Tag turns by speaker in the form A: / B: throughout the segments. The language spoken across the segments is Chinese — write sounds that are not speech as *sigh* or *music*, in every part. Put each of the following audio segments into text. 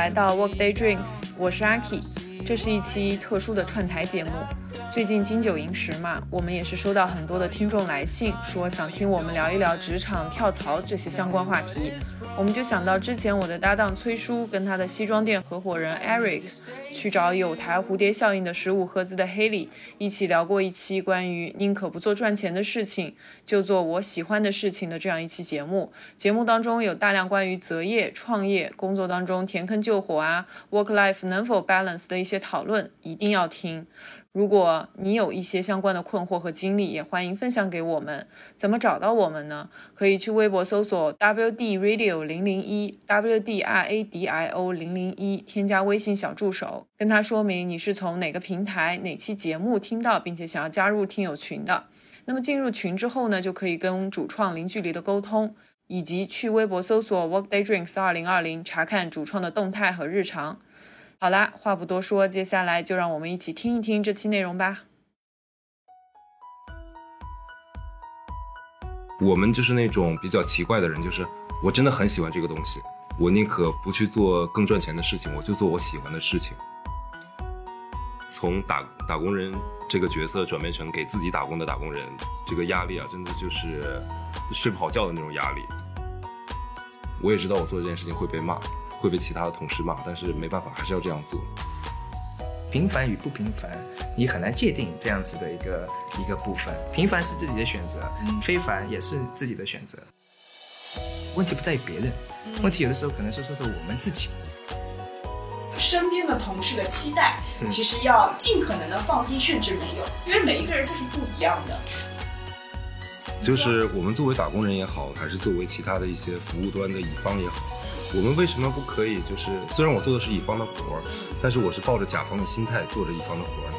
A: 来到 Workday Drinks，我是阿 K，这是一期特殊的串台节目。最近金九银十嘛，我们也是收到很多的听众来信，说想听我们聊一聊职场跳槽这些相关话题。我们就想到之前我的搭档崔叔跟他的西装店合伙人 Eric 去找有台蝴蝶效应的十五赫兹的 Haley 一起聊过一期关于宁可不做赚钱的事情，就做我喜欢的事情的这样一期节目。节目当中有大量关于择业、创业、工作当中填坑救火啊，work life 能否 balance 的一些讨论，一定要听。如果你有一些相关的困惑和经历，也欢迎分享给我们。怎么找到我们呢？可以去微博搜索 WD Radio 零零一 WDRADIO 零零一，添加微信小助手，跟他说明你是从哪个平台、哪期节目听到，并且想要加入听友群的。那么进入群之后呢，就可以跟主创零距离的沟通，以及去微博搜索 Workday Drinks 二零二零，查看主创的动态和日常。好啦，话不多说，接下来就让我们一起听一听这期内容吧。
B: 我们就是那种比较奇怪的人，就是我真的很喜欢这个东西，我宁可不去做更赚钱的事情，我就做我喜欢的事情。从打打工人这个角色转变成给自己打工的打工人，这个压力啊，真的就是睡不好觉的那种压力。我也知道我做这件事情会被骂。会被其他的同事骂，但是没办法，还是要这样做。
C: 平凡与不平凡，你很难界定这样子的一个一个部分。平凡是自己的选择，非凡也是自己的选择。问题不在于别人，问题有的时候可能说说是我们自己。
D: 身边的同事的期待，其实要尽可能的放低，甚至没有，因为每一个人就是不一样的。
B: 就是我们作为打工人也好，还是作为其他的一些服务端的乙方也好。我们为什么不可以？就是虽然我做的是乙方的活儿，但是我是抱着甲方的心态做着乙方的活儿呢。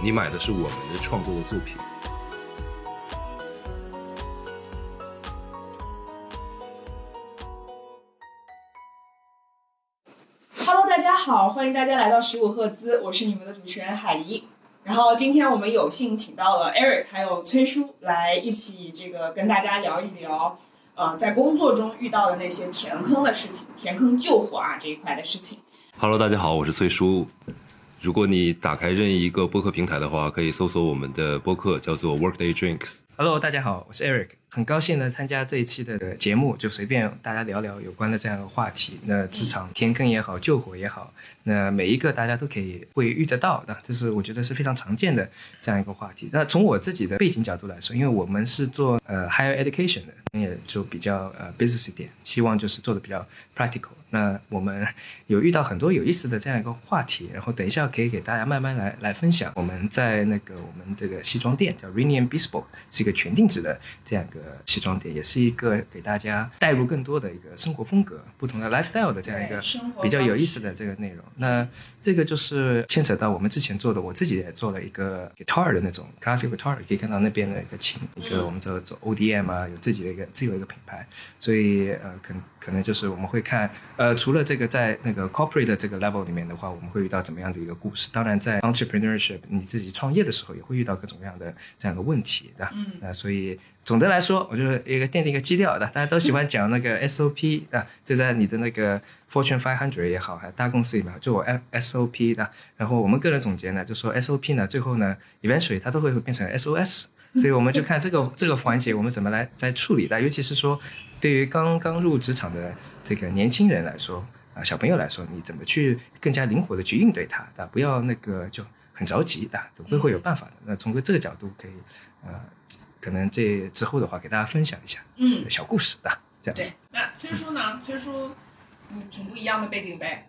B: 你买的是我们的创作的作品。
D: Hello，大家好，欢迎大家来到十五赫兹，我是你们的主持人海怡。然后今天我们有幸请到了 Eric 还有崔叔来一起这个跟大家聊一聊。呃，在工作中遇到的那些填坑的事情，填坑救火啊这一块的事情。
B: Hello，大家好，我是崔叔。如果你打开任意一个播客平台的话，可以搜索我们的播客，叫做 Workday Drinks。
C: Hello，大家好，我是 Eric，很高兴呢参加这一期的节目，就随便大家聊聊有关的这样的话题。那职场填坑也好，救火也好，那每一个大家都可以会遇得到的，这是我觉得是非常常见的这样一个话题。那从我自己的背景角度来说，因为我们是做呃 higher education 的，也就比较呃 business 一点，希望就是做的比较 practical。那我们有遇到很多有意思的这样一个话题，然后等一下可以给大家慢慢来来分享。我们在那个我们这个西装店叫 Renian Bespoke，是一个全定制的这样一个西装店，也是一个给大家带入更多的一个生活风格、不同的 lifestyle 的这样一个比较有意思的这个内容。那这个就是牵扯到我们之前做的，我自己也做了一个 guitar 的那种 classic guitar，可以看到那边的一个琴，一个我们叫做 ODM 啊，有自己的一个自有一个品牌，所以呃，可可能就是我们会看。呃，除了这个，在那个 corporate 的这个 level 里面的话，我们会遇到怎么样的一个故事？当然，在 entrepreneurship 你自己创业的时候，也会遇到各种各样的这样的问题，对吧？嗯。那所以总的来说，我就是一个奠定一个基调的，大家都喜欢讲那个 *laughs* SOP 啊，就在你的那个 Fortune Five Hundred 也好，还大公司里面，就我 SOP 的。然后我们个人总结呢，就说 SOP 呢，最后呢，eventually 它都会变成 SOS。所以我们就看这个这个环节，我们怎么来在处理的，尤其是说对于刚刚入职场的。这个年轻人来说啊，小朋友来说，你怎么去更加灵活的去应对它？啊不要那个就很着急的，总归会有办法的。那从个这个角度可以，呃，可能这之后的话，给大家分享一下，嗯，小故事的这样子。
D: 那崔叔呢？崔叔，嗯，挺不一样的背景呗。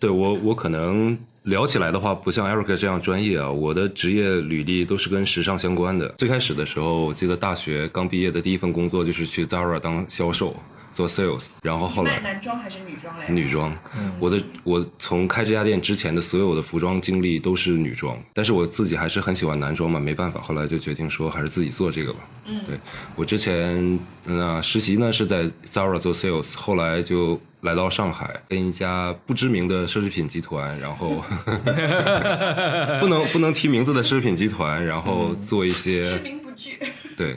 B: 对我，我可能聊起来的话，不像 Eric 这样专业啊。我的职业履历都是跟时尚相关的。最开始的时候，我记得大学刚毕业的第一份工作就是去 Zara 当销售。做 sales，然后后来
D: 男装还是女装嘞？
B: 女装，我的我从开这家店之前的所有的服装经历都是女装，但是我自己还是很喜欢男装嘛，没办法，后来就决定说还是自己做这个吧。嗯，对我之前那实习呢是在 Zara 做 sales，后来就来到上海，跟一家不知名的奢侈品集团，然后 *laughs* 不能不能提名字的奢侈品集团，然后做一些
D: 知名不具，
B: 对，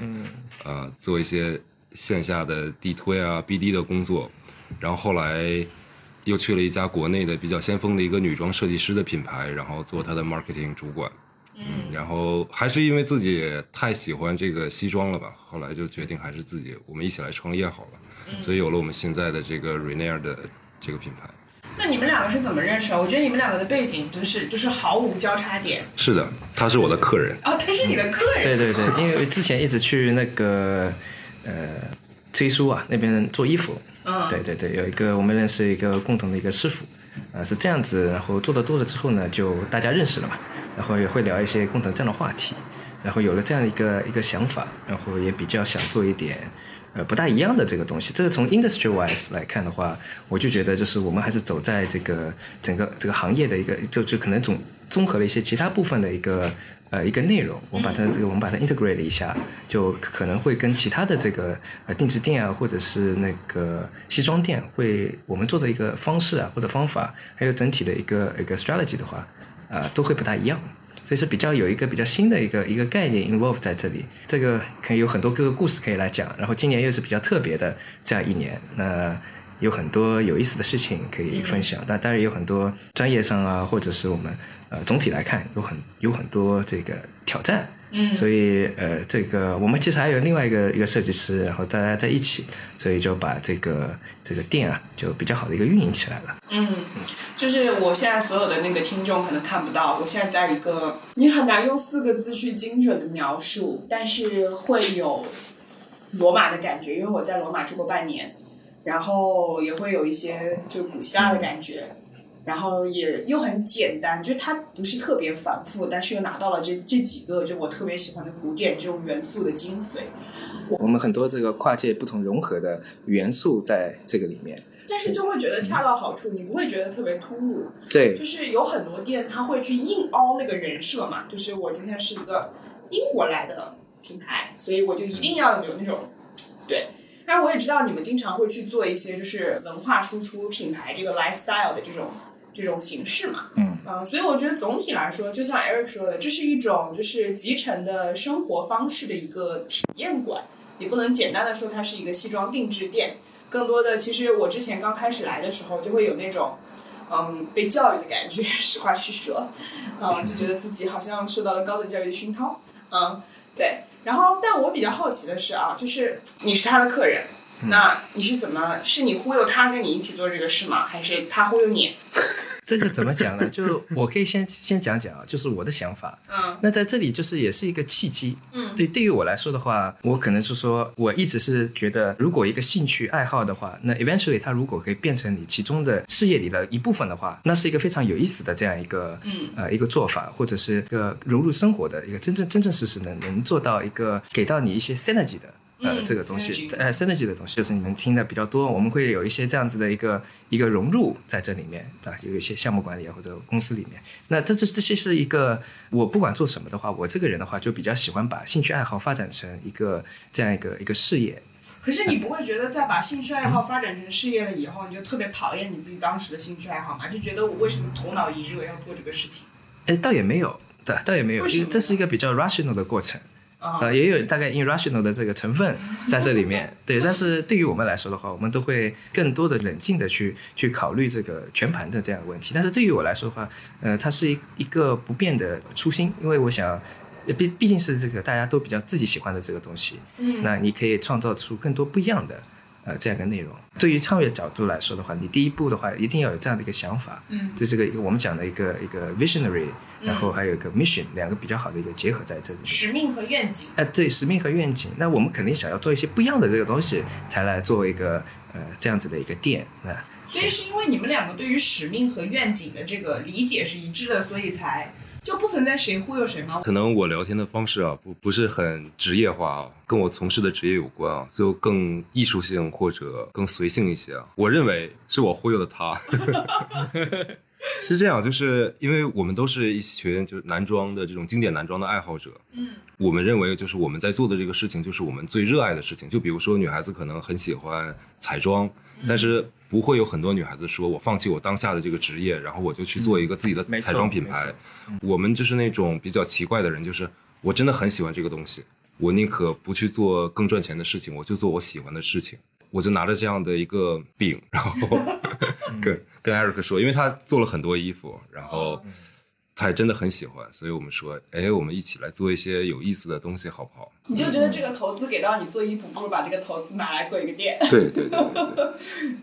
B: 呃，做一些。线下的地推啊、BD 的工作，然后后来又去了一家国内的比较先锋的一个女装设计师的品牌，然后做她的 marketing 主管。嗯，然后还是因为自己太喜欢这个西装了吧，后来就决定还是自己我们一起来创业好了，所以有了我们现在的这个 Rainier 的这个品牌。
D: 那你们两个是怎么认识？我觉得你们两个的背景真是就是毫无交叉点。
B: 是的，他是我的客人。
D: 哦，他是你的客人。
C: 对对对，因为之前一直去那个呃崔叔啊那边做衣服。
D: 嗯。
C: 对对对，有一个我们认识一个共同的一个师傅，呃是这样子，然后做的多了之后呢，就大家认识了嘛。然后也会聊一些共同这样的话题，然后有了这样一个一个想法，然后也比较想做一点呃不大一样的这个东西。这个从 industry wise 来看的话，我就觉得就是我们还是走在这个整个这个行业的一个就就可能总综合了一些其他部分的一个呃一个内容，我们把它这个我们把它 integrate 了一下，就可能会跟其他的这个呃定制店啊或者是那个西装店会我们做的一个方式啊或者方法，还有整体的一个一个 strategy 的话。啊，都会不大一样，所以是比较有一个比较新的一个一个概念 involve 在这里，这个可以有很多各个故事可以来讲。然后今年又是比较特别的这样一年，那有很多有意思的事情可以分享。但当然有很多专业上啊，或者是我们呃总体来看有很有很多这个挑战。
D: 嗯，
C: 所以呃，这个我们其实还有另外一个一个设计师，然后大家在一起，所以就把这个这个店啊，就比较好的一个运营起来了。
D: 嗯，就是我现在所有的那个听众可能看不到，我现在在一个你很难用四个字去精准的描述，但是会有罗马的感觉，因为我在罗马住过半年，然后也会有一些就古希腊的感觉。然后也又很简单，就它不是特别繁复，但是又拿到了这这几个就我特别喜欢的古典这种元素的精髓。
C: 我们很多这个跨界不同融合的元素在这个里面，
D: 但是就会觉得恰到好处，你不会觉得特别突兀。
C: 对，
D: 就是有很多店他会去硬凹那个人设嘛，就是我今天是一个英国来的品牌，所以我就一定要有那种对。但我也知道你们经常会去做一些就是文化输出品牌这个 lifestyle 的这种。这种形式嘛，
C: 嗯，
D: 啊，所以我觉得总体来说，就像 Eric 说的，这是一种就是集成的生活方式的一个体验馆，也不能简单的说它是一个西装定制店，更多的其实我之前刚开始来的时候就会有那种，嗯，被教育的感觉，*laughs* 实话实说，嗯，就觉得自己好像受到了高等教育的熏陶，嗯，对，然后但我比较好奇的是啊，就是你是他的客人。那你是怎么？是你忽悠他跟你一起做这个事吗？还是他忽悠你？*laughs*
C: 这个怎么讲呢？就我可以先先讲讲啊，就是我的想法。
D: 嗯，
C: 那在这里就是也是一个契机。
D: 嗯，
C: 对，对于我来说的话，我可能是说，我一直是觉得，如果一个兴趣爱好的话，那 eventually 它如果可以变成你其中的事业里的一部分的话，那是一个非常有意思的这样一个，
D: 嗯，
C: 呃，一个做法，或者是一个融入生活的一个真正真正实实能能做到一个给到你一些 synergy 的。呃，这个东西，呃，synergy 的东西，就是你们听的比较多，我们会有一些这样子的一个一个融入在这里面啊，有一些项目管理啊或者公司里面，那这这这些是一个，我不管做什么的话，我这个人的话就比较喜欢把兴趣爱好发展成一个这样一个一个事业。
D: 可是你不会觉得在把兴趣爱好发展成事业了以后，你就特别讨厌你自己当时的兴趣爱好吗？就觉得我为什么头脑一热要做这个事情？
C: 哎，倒也没有，对，倒也没有，因为这是一个比较 rational 的过程。呃，也有大概 irrational 的这个成分在这里面，*laughs* 对。但是对于我们来说的话，我们都会更多的冷静的去去考虑这个全盘的这样的问题。但是对于我来说的话，呃，它是一一个不变的初心，因为我想，毕毕竟是这个大家都比较自己喜欢的这个东西，
D: 嗯，
C: 那你可以创造出更多不一样的。呃，这样一个内容，对于创业角度来说的话，你第一步的话，一定要有这样的一个想法，
D: 嗯，
C: 对这个我们讲的一个一个 visionary，然后还有一个 mission，两个比较好的一个结合在这里。
D: 使命和愿景。
C: 哎，对，使命和愿景，那我们肯定想要做一些不一样的这个东西，才来做一个呃这样子的一个店啊。
D: 所以是因为你们两个对于使命和愿景的这个理解是一致的，所以才。就不存在谁忽悠谁吗？
B: 可能我聊天的方式啊，不不是很职业化啊，跟我从事的职业有关啊，就更艺术性或者更随性一些啊。我认为是我忽悠的他，是这样，就是因为我们都是一群就是男装的这种经典男装的爱好者，
D: 嗯，
B: 我们认为就是我们在做的这个事情就是我们最热爱的事情。就比如说女孩子可能很喜欢彩妆，但是。不会有很多女孩子说，我放弃我当下的这个职业，然后我就去做一个自己的彩妆品牌。我们就是那种比较奇怪的人，就是我真的很喜欢这个东西，我宁可不去做更赚钱的事情，我就做我喜欢的事情。我就拿着这样的一个饼，然后跟 *laughs* 跟艾瑞克说，因为他做了很多衣服，然后他也真的很喜欢，所以我们说，哎，我们一起来做一些有意思的东西，好不好？*laughs*
D: 你就觉得这个投资给到你做衣服，不如把这个投资拿来做一个店。
B: 对对对对对，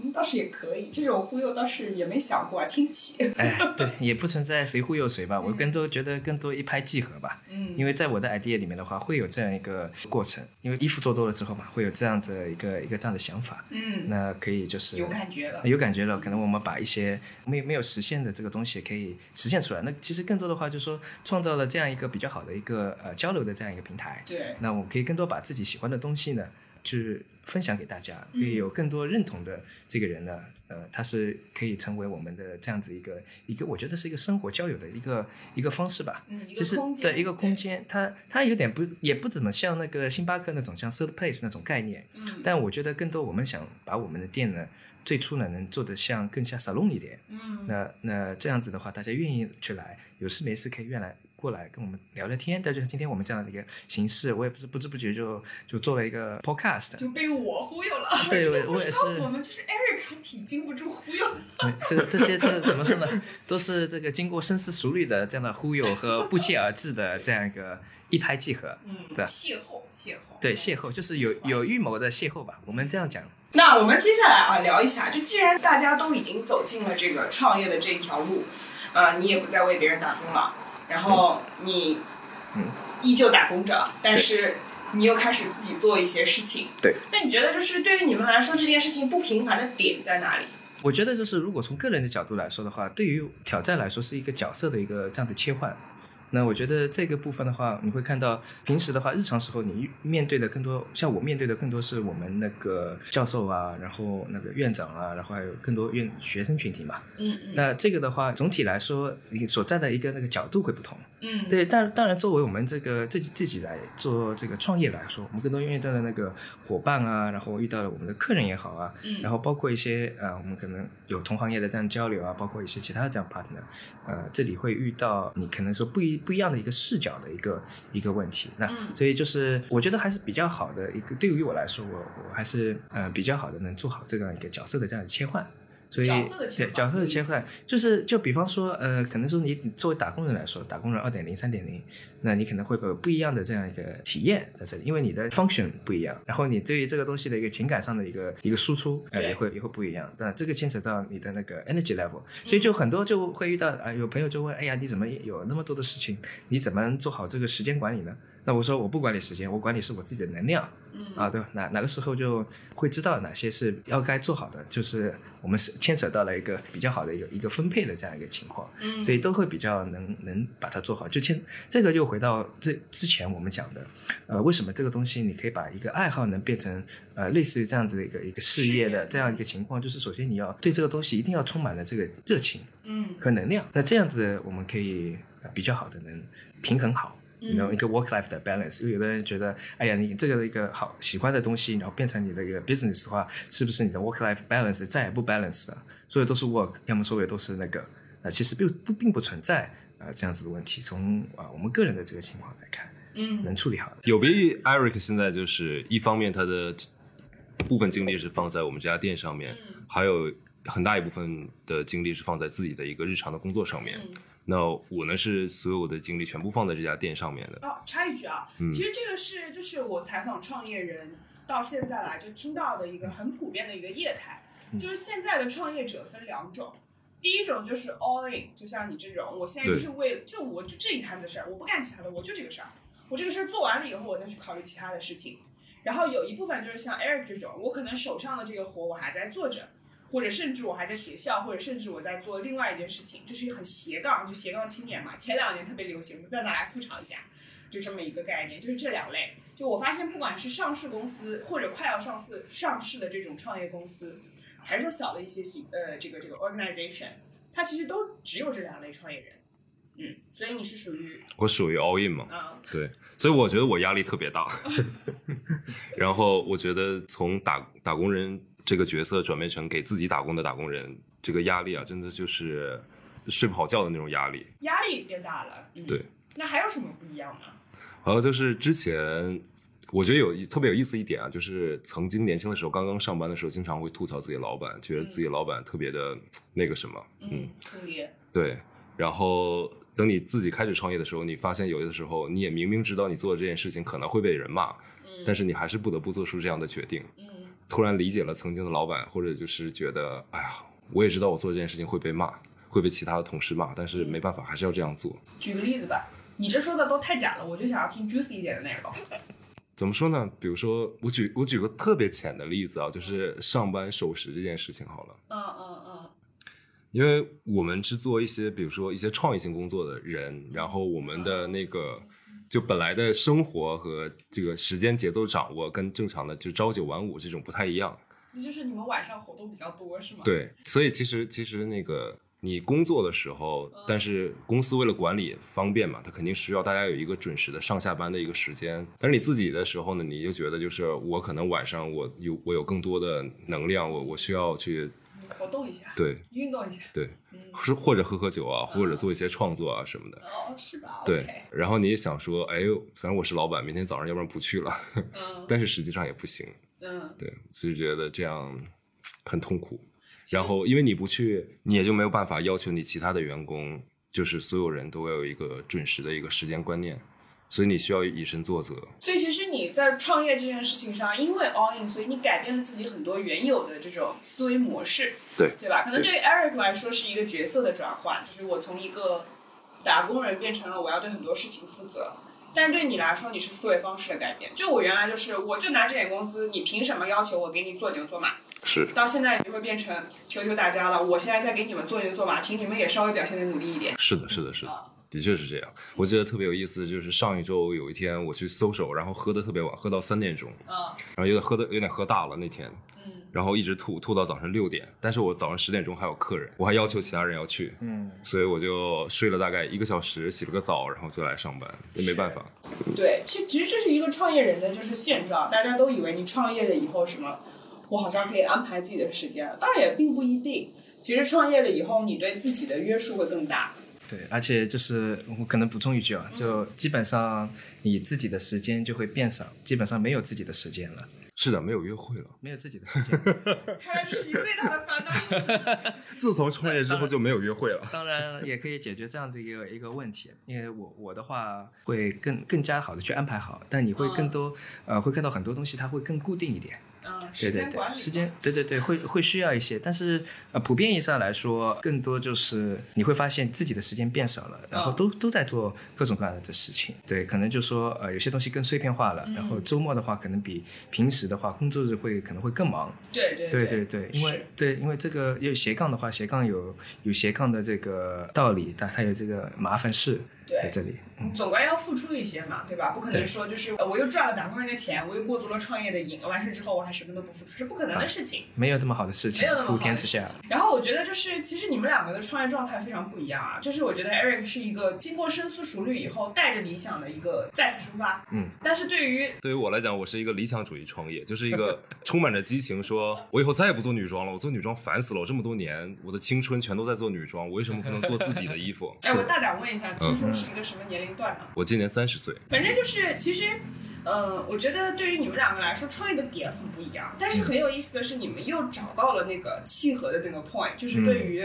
D: 嗯 *laughs* 倒是也可以，这种忽悠倒是也没想过啊，亲戚。
C: 哎，对，也不存在谁忽悠谁吧，我更多觉得更多一拍即合吧。
D: 嗯
C: 因为在我的 idea 里面的话，会有这样一个过程，因为衣服做多了之后嘛，会有这样的一个一个这样的想法，
D: 嗯，
C: 那可以就是
D: 有感觉了。
C: 有感觉了，可能我们把一些没有没有实现的这个东西可以实现出来。那其实更多的话，就是说创造了这样一个比较好的一个呃交流的这样一个平台。
D: 对，
C: 那我们可以更多把自己喜欢的东西呢，去分享给大家，可以有更多认同的这个人呢，呃，他是可以成为我们的这样子一个一个，我觉得是一个生活交友的一个一个方式吧。
D: 嗯，一
C: 就是对一个空间，它它有点不也不怎么像那个星巴克那种像 third place 那种概念，
D: 嗯。
C: 但我觉得更多我们想把我们的店呢，最初呢能做得像更加 salon 一点，
D: 嗯，
C: 那那这样子的话，大家愿意去来，有事没事可以愿来过来跟我们聊聊天。但就像今天我们这样的一个形式，我也不是不知不觉就就做了一个 podcast。
D: 就被我忽悠了。
C: 对
D: 这个
C: 我也
D: 是告诉
C: 是
D: 我们，就是 Eric 还挺经不住忽悠的。
C: 这个这些这怎么说呢？都是这个经过深思熟虑的这样的忽悠和不期而至的这样一个一拍即合。
D: 嗯，
C: 对
D: 邂逅，邂逅。
C: 对，邂逅就是有有预谋的邂逅吧，我们这样讲。
D: 那我们接下来啊聊一下，就既然大家都已经走进了这个创业的这一条路，啊、你也不再为别人打工了，然后你
C: 嗯
D: 依旧打工着，但是你又开始自己做一些事情。
C: 对。
D: 那你觉得就是对于你们来说，这件事情不平凡的点在哪里？
C: 我觉得就是，如果从个人的角度来说的话，对于挑战来说是一个角色的一个这样的切换。那我觉得这个部分的话，你会看到平时的话，日常时候你面对的更多，像我面对的更多是我们那个教授啊，然后那个院长啊，然后还有更多院学生群体嘛。
D: 嗯嗯
C: 那这个的话，总体来说，你所站的一个那个角度会不同。
D: 嗯，
C: 对，但当然，作为我们这个自己自己来做这个创业来说，我们更多遇到的那个伙伴啊，然后遇到了我们的客人也好啊，
D: 嗯
C: 然后包括一些呃，我们可能有同行业的这样交流啊，包括一些其他的这样 partner，呃，这里会遇到你可能说不一不一样的一个视角的一个一个问题。那、
D: 嗯
C: 所以就是我觉得还是比较好的一个，对于我来说，我我还是呃比较好的能做好这样一个角色的这样的切换。所以
D: 角色的切换
C: 对角色的切换，就是就比方说，呃，可能说你你作为打工人来说，打工人二点零、三点零，那你可能会有不一样的这样一个体验在这里，因为你的 function 不一样，然后你对于这个东西的一个情感上的一个一个输出，呃，也会也会不一样。那这个牵扯到你的那个 energy level，所以就很多就会遇到啊、有朋友就问，哎呀，你怎么有那么多的事情，你怎么做好这个时间管理呢？那我说我不管你时间，我管你是我自己的能量。
D: 嗯
C: 啊，对吧？哪哪个时候就会知道哪些是要该做好的，就是我们是牵扯到了一个比较好的一个一个分配的这样一个情况，
D: 嗯
C: 所以都会比较能能把它做好。就牵这个又回到这之前我们讲的，呃，为什么这个东西你可以把一个爱好能变成呃类似于这样子的一个一个事业的这样一个情况，就是首先你要对这个东西一定要充满了这个热情
D: 嗯
C: 和能量，那这样子我们可以、呃比较好的能平衡好。
D: 嗯
C: 然后一个 work life 的 balance，因为有的人觉得，哎呀，你这个一个好喜欢的东西，然后变成你的一个 business 的话，是不是你的 work life balance 再也不 balance 了？所有都是 work，要么所有都是那个，呃，其实并不并不存在呃这样子的问题。从啊、我们个人的这个情况来看，
D: 嗯
C: 能处理好的。
B: 有别于 Eric 现在就是一方面他的部分精力是放在我们这家店上面，还有很大一部分的精力是放在自己的一个日常的工作上面。
D: 嗯。
B: 那我呢是所有的精力全部放在这家店上面的。
D: 哦，插一句啊，
B: 嗯
D: 其实这个是就是我采访创业人到现在来就听到的一个很普遍的一个业态，
C: 嗯
D: 就是现在的创业者分两种，第一种就是 all in，就像你这种，我现在就是为了就我就这一摊子事儿，我不干其他的，我就这个事儿，我这个事儿做完了以后，我再去考虑其他的事情。然后有一部分就是像 Eric 这种，我可能手上的这个活我还在做着，或者甚至我还在学校，或者甚至我在做另外一件事情，这是很斜杠，就斜杠青年嘛。前两年特别流行，我们再拿来复炒一下，就这么一个概念，就是这两类。就我发现，不管是上市公司或者快要上市上市的这种创业公司，还是说小的一些型呃这个这个 organization，它其实都只有这两类创业人。嗯，所以你是属于
B: 我属于 all in 嘛，
D: 啊、
B: 对，所以我觉得我压力特别大。*laughs* 然后我觉得从打打工人这个角色转变成给自己打工的打工人，这个压力啊，真的就是睡不好觉的那种压力。
D: 压力变大了。嗯，
B: 对。
D: 那还有什么不一样吗？
B: 还有就是之前我觉得有特别有意思一点啊，就是曾经年轻的时候，刚刚上班的时候，经常会吐槽自己老板，觉得自己老板特别的那个什么，嗯，
D: 特别
B: 对。然后等你自己开始创业的时候，你发现有的时候你也明明知道你做的这件事情可能会被人骂，但是你还是不得不做出这样的决定。
D: 嗯
B: 突然理解了曾经的老板，或者就是觉得，哎呀，我也知道我做这件事情会被骂，会被其他的同事骂，但是没办法，还是要这样做。
D: 举个例子吧，你这说的都太假了，我就想要听 juicy 一点的内容。*laughs*
B: 怎么说呢？比如说，我举我举个特别浅的例子啊，就是上班守时这件事情好了。
D: 嗯嗯嗯
B: 因为我们是做一些，比如说一些创意性工作的人，然后我们的那个就本来的生活和这个时间节奏掌握跟正常的就朝九晚五这种不太一样。
D: 那就是你们晚上活动比较多是吗？，
B: 对，所以其实其实那个你工作的时候，但是公司为了管理方便嘛，它肯定需要大家有一个准时的上下班的一个时间。但是你自己的时候呢，你就觉得就是我可能晚上我有我有更多的能量，我我需要去
D: 活动一下，
B: 对
D: 运动一下。
B: 对，
D: 嗯，
B: 或者喝喝酒啊，或者做一些创作啊什么的。
D: 哦，是吧？
B: 对然后你也想说，哎呦，反正我是老板，明天早上要不然不去了，*laughs*
D: 嗯
B: 但是实际上也不行，
D: 嗯，
B: 对，所以觉得这样很痛苦。然后因为你不去，你也就没有办法要求你其他的员工，就是所有人都要有一个准时的一个时间观念，所以你需要以身作则。
D: 所以其实你在创业这件事情上，因为 all in，所以你改变了自己很多原有的这种思维模式，
B: 对
D: 对吧？可能
B: 对
D: 对于 Eric 来说是一个角色的转换，就是我从一个打工人变成了我要对很多事情负责。但对你来说，你是思维方式的改变。就我原来就是，我就拿这点工资，你凭什么要求我给你做牛做马？
B: 是
D: 到现在你就会变成求求大家了，我现在在给你们做牛做马，请你们也稍微表现的努力一点。
B: 是的，是的，是的。
D: 啊，
B: 的确是这样，我记得特别有意思，就是上一周有一天我去搜手，然后喝的特别晚，喝到三点钟，
D: 嗯
B: 然后有点喝的有点喝大了那天，
D: 嗯
B: 然后一直吐吐到早上六点，但是我早上十点钟还有客人，我还要求其他人要去，
C: 嗯，
B: 所以我就睡了大概一个小时，洗了个澡，然后就来上班，也没办法。
D: 对，其其实这是一个创业人的就是现状，大家都以为你创业了以后什么，我好像可以安排自己的时间了，当然也并不一定。其实创业了以后，你对自己的约束会更大。
C: 对，而且就是我可能补充一句啊，就基本上你自己的时间就会变少，基本上没有自己的时间了，
B: 是的，没有约会了。
C: 没有自己的时间。
D: 看来这是你最大的烦恼。*laughs*
B: 自从创业之后就没有约会了。
C: 当然也可以解决这样子一个一个问题，因为我我的话会更更加好的去安排好，但你会更多、呃会看到很多东西它会更固定一点。
D: 嗯，
C: 对对对，时间对对对，会会需要一些，但是呃，普遍意义上来说，更多就是你会发现自己的时间变少了，然后都、都在做各种各样的事情。对，可能就说呃，有些东西更碎片化了，然后周末的话，可能比平时的话，工作日会可能会更忙。
D: 对对
C: 对
D: 对
C: 对对，因为对，因为这个有斜杠的话，斜杠有有斜杠的这个道理，但它有这个麻烦事在这里。嗯，
D: 总归要付出一些嘛，对吧？不可能说就是呃我又赚了打工人的钱，我又过足了创业的瘾，完事之后我还什么都不付出，是不可能的事情。
C: 没有这么好的事情
D: 没有那么，好的
C: 普天之下。
D: 事情。然后我觉得就是，其实你们两个的创业状态非常不一样啊。就是我觉得 Eric 是一个经过深思熟虑以后，带着理想的一个再次出发。
C: 嗯。
D: 但是对于
B: 对于我来讲，我是一个理想主义创业，就是一个 *laughs* 充满着激情说，我以后再也不做女装了，我做女装烦死了，我这么多年，我的青春全都在做女装，我为什么不能做自己的衣服？
D: 哎，我大胆问一下，崔叔是一个什么年龄
B: 我今年三十岁，
D: 反正就是，其实，呃，我觉得对于你们两个来说，创业的点很不一样。但是很有意思的是，你们又找到了那个契合的那个 point，就是对于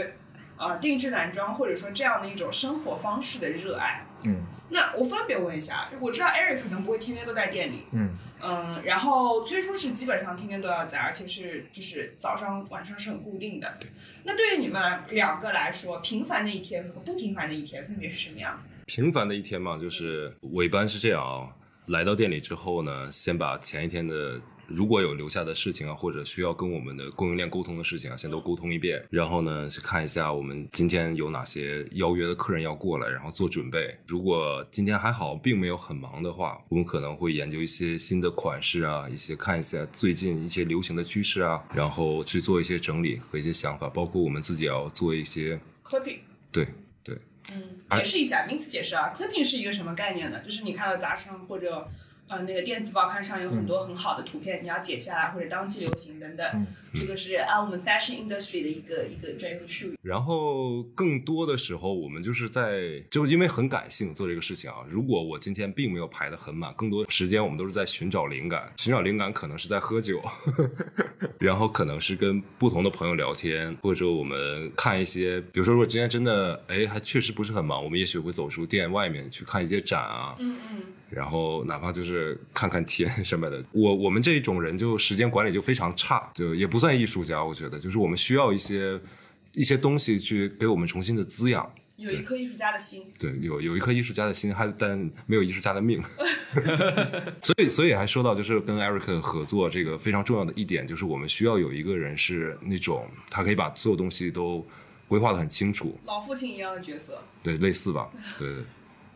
D: 啊、呃定制男装或者说这样的一种生活方式的热爱。
C: 嗯
D: 那我分别问一下，我知道 Eric 可能不会天天都在店里，
C: 嗯
D: 嗯，然后崔叔是基本上天天都要在，而且是就是早上晚上是很固定的。那对于你们两个来说，平凡的一天和不平凡的一天分别是什么样子？
B: 平凡的一天嘛，就是我一般是这样啊，来到店里之后呢，先把前一天的如果有留下的事情啊，或者需要跟我们的供应链沟通的事情啊，先都沟通一遍。然后呢，去看一下我们今天有哪些邀约的客人要过来，然后做准备。如果今天还好，并没有很忙的话，我们可能会研究一些新的款式啊，一些看一下最近一些流行的趋势啊，然后去做一些整理和一些想法，包括我们自己也要做一些
D: clipping，
B: 对对。
D: 嗯，解释一下名词解释啊，clipping 是一个什么概念呢？就是你看到杂志上或者呃那个电子报刊上有很多很好的图片，你要剪下来或者当季流行等等。
C: 嗯
D: 这个是按我们 fashion industry 的一个一个专业的术语。
B: 然后更多的时候，我们就是在就是因为很感性做这个事情啊。如果我今天并没有排得很满，更多时间我们都是在寻找灵感。寻找灵感可能是在喝酒，*laughs* 然后可能是跟不同的朋友聊天，或者我们看一些，比如说如果今天真的哎还确实不是很忙，我们也许会走出店外面去看一些展啊。
D: 嗯嗯。
B: 然后哪怕就是看看天什么的，我我们这种人就时间管理就非常差，就也不算艺术家，我觉得就是我们需要一些一些东西去给我们重新的滋养。
D: 有一颗艺术家的心。
B: 对，有有一颗艺术家的心，还但没有艺术家的命。*laughs* 所以所以还说到就是跟 Eric 合作这个非常重要的一点，就是我们需要有一个人是那种他可以把所有东西都规划的很清楚，
D: 老父亲一样的角色。
B: 对，类似吧，对对。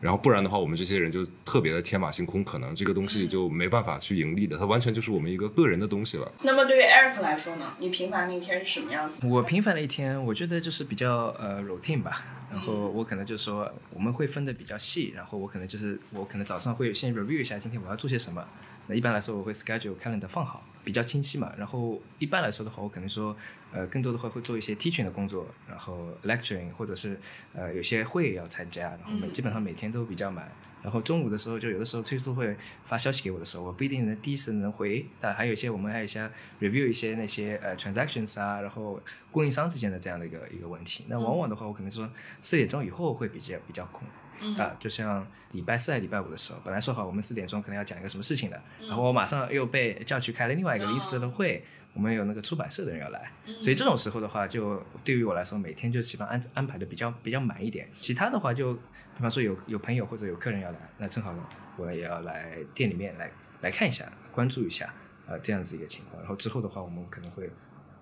B: 然后不然的话，我们这些人就特别的天马行空，可能这个东西就没办法去盈利的，它完全就是我们一个个人的东西了。
D: 那么对于 Eric 来说呢？你平凡的一天是什么样子？
C: 我平凡的一天，我觉得就是比较呃 routine 吧。然后我可能就是说，我们会分的比较细。然后我可能就是我可能早上会先 review 一下今天我要做些什么。那一般来说，我会 schedule calendar 放好，比较清晰嘛。然后一般来说的话，我可能说，呃，更多的话会做一些 teaching 的工作，然后 lecturing 或者是呃有些会要参加，然后每基本上每天都比较满。然后中午的时候，就有的时候催促会发消息给我的时候，我不一定能第一时能回。但还有一些我们还有一些 review 一些那些呃 transactions 啊，然后供应商之间的这样的一个一个问题。那往往的话，我可能说四点钟以后会比较比较空。
D: 嗯
C: 啊，就像礼拜四还礼拜五的时候，本来说好我们四点钟可能要讲一个什么事情的，然后我马上又被叫去开了另外一个 list 的会，我们有那个出版社的人要来，所以这种时候的话，就对于我来说，每天就基本安安排的比较比较满一点。其他的话就，比方说有有朋友或者有客人要来，那正好我也要来店里面来来看一下，关注一下，呃，这样子一个情况。然后之后的话，我们可能会。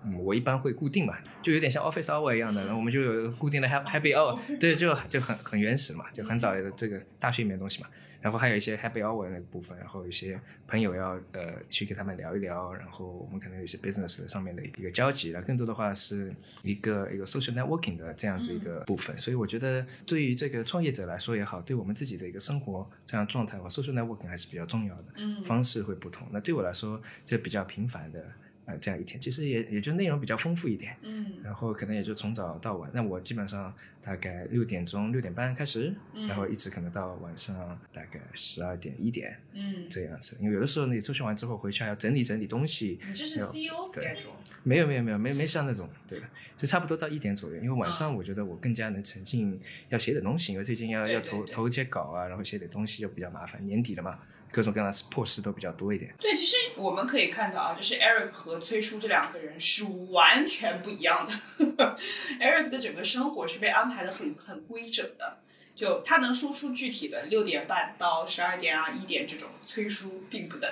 C: 嗯，我一般会固定嘛，就有点像 office hour 一样的，然后我们就有固定的 happy happy hour，对，就就很很原始嘛，就很早的这个大学里面的东西嘛。然后还有一些 happy hour 的那个部分，然后有些朋友要呃去跟他们聊一聊，然后我们可能有一些 business 上面的一个交集，然后更多的话是一个一个 social networking 的这样子一个部分。所以我觉得对于这个创业者来说也好，对我们自己的一个生活这样状态的话，social networking 还是比较重要的，
D: 嗯
C: 方式会不同。那对我来说就比较频繁的。呃，这样一天其实也也就内容比较丰富一点，
D: 嗯
C: 然后可能也就从早到晚。那我基本上大概六点钟、六点半开始，
D: 嗯
C: 然后一直可能到晚上大概十二点、一点
D: 嗯，
C: 这样子。因为有的时候你出去玩之后回去还要整理整理东西，
D: 你这是 CEO schedule。
C: 没有没有没有没没像那种，对，就差不多到一点左右。因为晚上我觉得我更加能沉浸要写点东西，因为最近要要
D: 对对对
C: 投投一些稿啊，然后写点东西就比较麻烦，年底了嘛，各种各样的破事都比较多一点。
D: 对，其实我们可以看到啊，就是 Eric 和崔叔这两个人是完全不一样的。*laughs* Eric 的整个生活是被安排的很很规整的，就他能说出具体的六点半到十二点啊一点这种，崔叔并不等。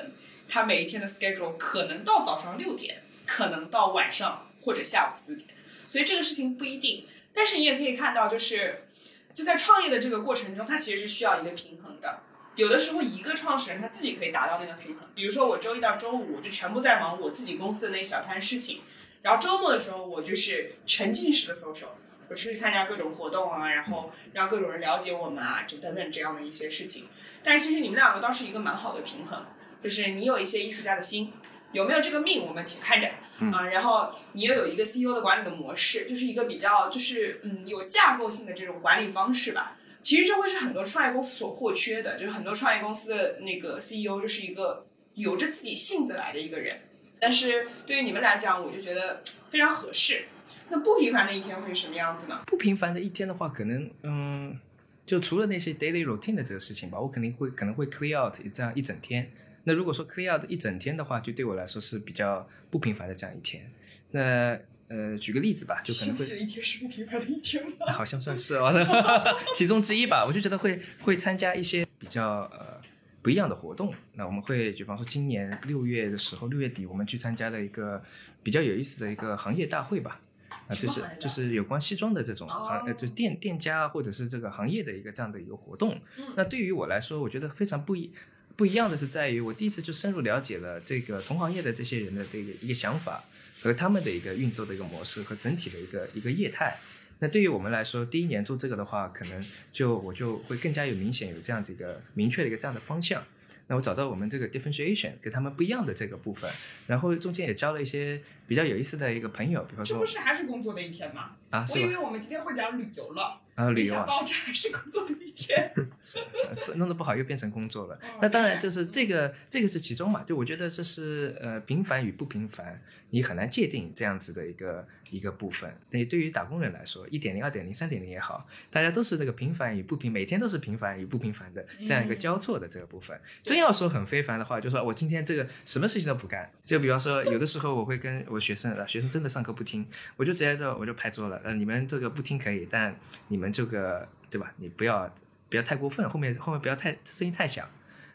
D: 他每一天的 schedule 可能到早上六点，可能到晚上或者下午四点，所以这个事情不一定。但是你也可以看到，就是就在创业的这个过程中，他其实是需要一个平衡的。有的时候，一个创始人他自己可以达到那个平衡。比如说，我周一到周五我就全部在忙我自己公司的那一小摊事情，然后周末的时候我就是沉浸式的 social，我出去参加各种活动啊，然后让各种人了解我们啊，就等等这样的一些事情。但是其实你们两个倒是一个蛮好的平衡，就是你有一些艺术家的心，有没有这个命我们且看着啊。然后你又有一个 CEO 的管理的模式，就是一个比较就是嗯有架构性的这种管理方式吧。其实这会是很多创业公司所或缺的，就是很多创业公司的那个 CEO 就是一个由着自己性子来的一个人。但是对于你们来讲，我就觉得 *tsk* 非常合适。那不平凡的一天会是什么样子呢？
C: 不平凡的一天的话，可能嗯，就除了那些 daily routine 的这个事情吧，我肯定会可能会 clear out 这样一整天。那如果说 clear out 一整天的话，就对我来说是比较不平凡的这样一天。那呃，举个例子吧，就可能会
D: 休息的一天是不平凡的一天吗？
C: 好像算是哦，*laughs* 其中之一吧。我就觉得会会参加一些比较呃不一样的活动。那我们会，比方说今年六月的时候，六月底我们去参加了一个比较有意思的一个行业大会吧。啊，就是就是有关西装的这种
D: 哦
C: 行，呃，就是店店家或者是这个行业的一个这样的一个活动。
D: 嗯
C: 那对于我来说，我觉得非常不一不一样的是在于，我第一次就深入了解了这个同行业的这些人的这个一个想法和他们的一个运作的一个模式和整体的一个一个业态。那对于我们来说，第一年做这个的话，可能就我就会更加有明显有这样子一个明确的一个这样的方向。那我找到我们这个 differentiation 跟他们不一样的这个部分，然后中间也教了一些比较有意思的一个朋友，比方说
D: 这不是还是工作的一天吗？
C: 啊，
D: 我以为？我们今天会讲旅游了，
C: 啊，旅
D: 没
C: 游
D: 到这还是工作的一天。*laughs*
C: 是是弄得不好又变成工作了
D: 哦。
C: 那当然就是这个这个是其中嘛，就我觉得这是呃平凡与不平凡，你很难界定这样子的一个一个部分。对，对于打工人来说，一点零、二点零、三点零也好，大家都是那个平凡与不平，每天都是平凡与不平凡的这样一个
D: 嗯
C: 交错的这个部分。真要说很非凡的话，就说我今天这个什么事情都不干，就比方说有的时候我会跟我学生，啊学生真的上课不听，我就直接就我就拍桌了，呃，你们这个不听可以，但你们这个对吧？你不要不要太过分，后面后面不要太声音太响。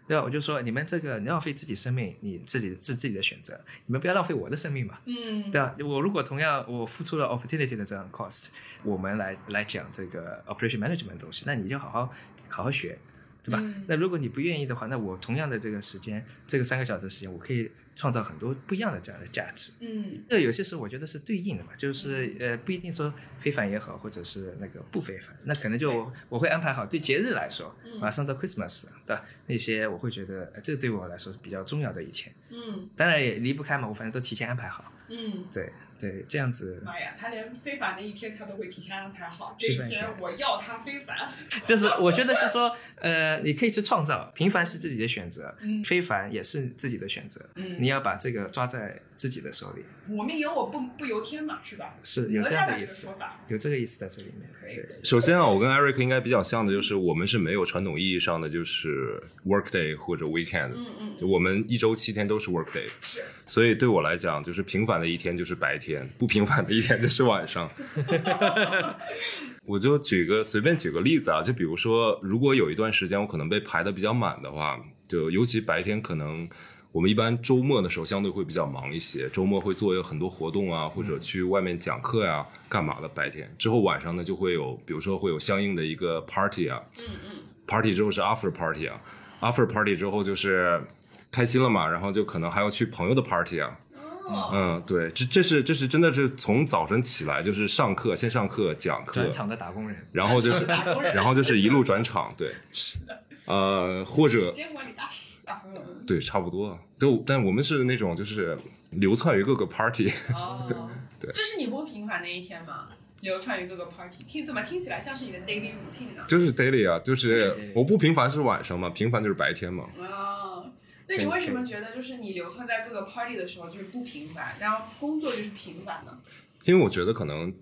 C: 对吧？我就说你们这个你浪费自己生命，你自己是自己的选择，你们不要浪费我的生命嘛。
D: 嗯，
C: 对吧，我如果同样我付出了 opportunity 的这样 cost，我们来来讲这个 operation management 的东西，那你就好好好好学，对吧？
D: 嗯
C: 那如果你不愿意的话，那我同样的这个时间，这个三个小时时间，我可以创造很多不一样的这样的价值。
D: 嗯。
C: 这有些时候我觉得是对应的嘛，就是呃不一定说非凡也好，或者是那个不非凡，那可能就我我会安排好对节日来说，
D: 嗯。
C: 马上到 Christmas 了，对吧？那些我会觉得呃这个对我来说是比较重要的一天，
D: 嗯。
C: 当然也离不开嘛，我反正都提前安排好，
D: 嗯。
C: 对对，这样子。
D: 妈呀，他连非凡的一天他都会提前安排好，这一天我要他非凡。*laughs*
C: 就是我觉得是说，呃，你可以去创造，平凡是自己的选择，
D: 嗯。
C: 非凡也是自己的选择，
D: 嗯
C: 你要把这个抓在自己的手里，
D: 我命由我不不由天嘛，是吧？
C: 是有
D: 这
C: 样的意思
D: 说，法，
C: 有这个意思在这里面，对
D: 可以可以。
B: 首先啊，我跟 Eric 应该比较像的，就是我们是没有传统意义上的就是 work day 或者 weekend，
D: 嗯嗯，
B: 就我们一周七天都是 work day，
D: 是，
B: 所以对我来讲，就是平凡的一天就是白天，不平凡的一天就是晚上。*laughs* 我就举个随便举个例子啊，就比如说，如果有一段时间我可能被排的比较满的话，就尤其白天可能。我们一般周末的时候相对会比较忙一些，周末会做有很多活动啊，或者去外面讲课呀、干嘛的。白天。之后晚上呢，就会有，比如说会有相应的一个 party 啊，
D: 嗯嗯。
B: party 之后是 after party 啊，after party 之后就是开心了嘛，然后就可能还要去朋友的 party 啊，
D: 哦，
B: 嗯，对，这这是这是真的是从早晨起来就是上课，先上课讲课
C: 转，场的打工人，
B: 然后就是然后就是一路转场，对，*laughs* 呃，或者
D: 时间管理大师啊，嗯。
B: 对，差不多，都，但我们是那种就是流窜于各个 party，
D: 哦，*laughs*
B: 对。
D: 这是你不平凡的一天吗？流窜于各个 party，听怎么听起来像是你的 daily routine 呢？
B: 就是 daily 啊，就是我不平凡是晚上嘛，平凡就是白天嘛，
D: 哦，那你为什么觉得就是你流窜在各个 party 的时候就是不平凡，然后工作就是平凡呢？
B: 因为我觉得可能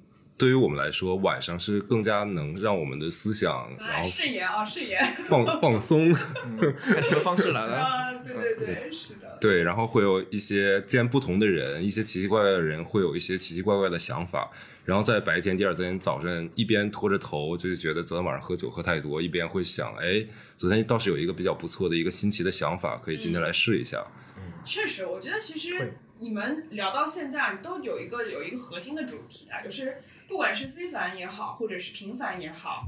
B: 对于我们来说，晚上是更加能让我们的思想然
D: 哎，
B: 后
D: 誓言啊，誓言
B: 放放 *laughs* 松。
C: 看什么方式来了？
D: 啊，对对对，是的，
B: 对，然后会有一些见不同的人，一些奇奇怪怪的人，会有一些奇奇怪怪的想法。然后在白天，第二天早晨，一边拖着头，就是觉得昨天晚上喝酒喝太多，一边会想，哎，昨天倒是有一个比较不错的一个新奇的想法，可以今天来试一下。
D: 确实，我觉得其实你们聊到现在都有一个有一个核心的主题啊，就是不管是非凡也好，或者是平凡也好，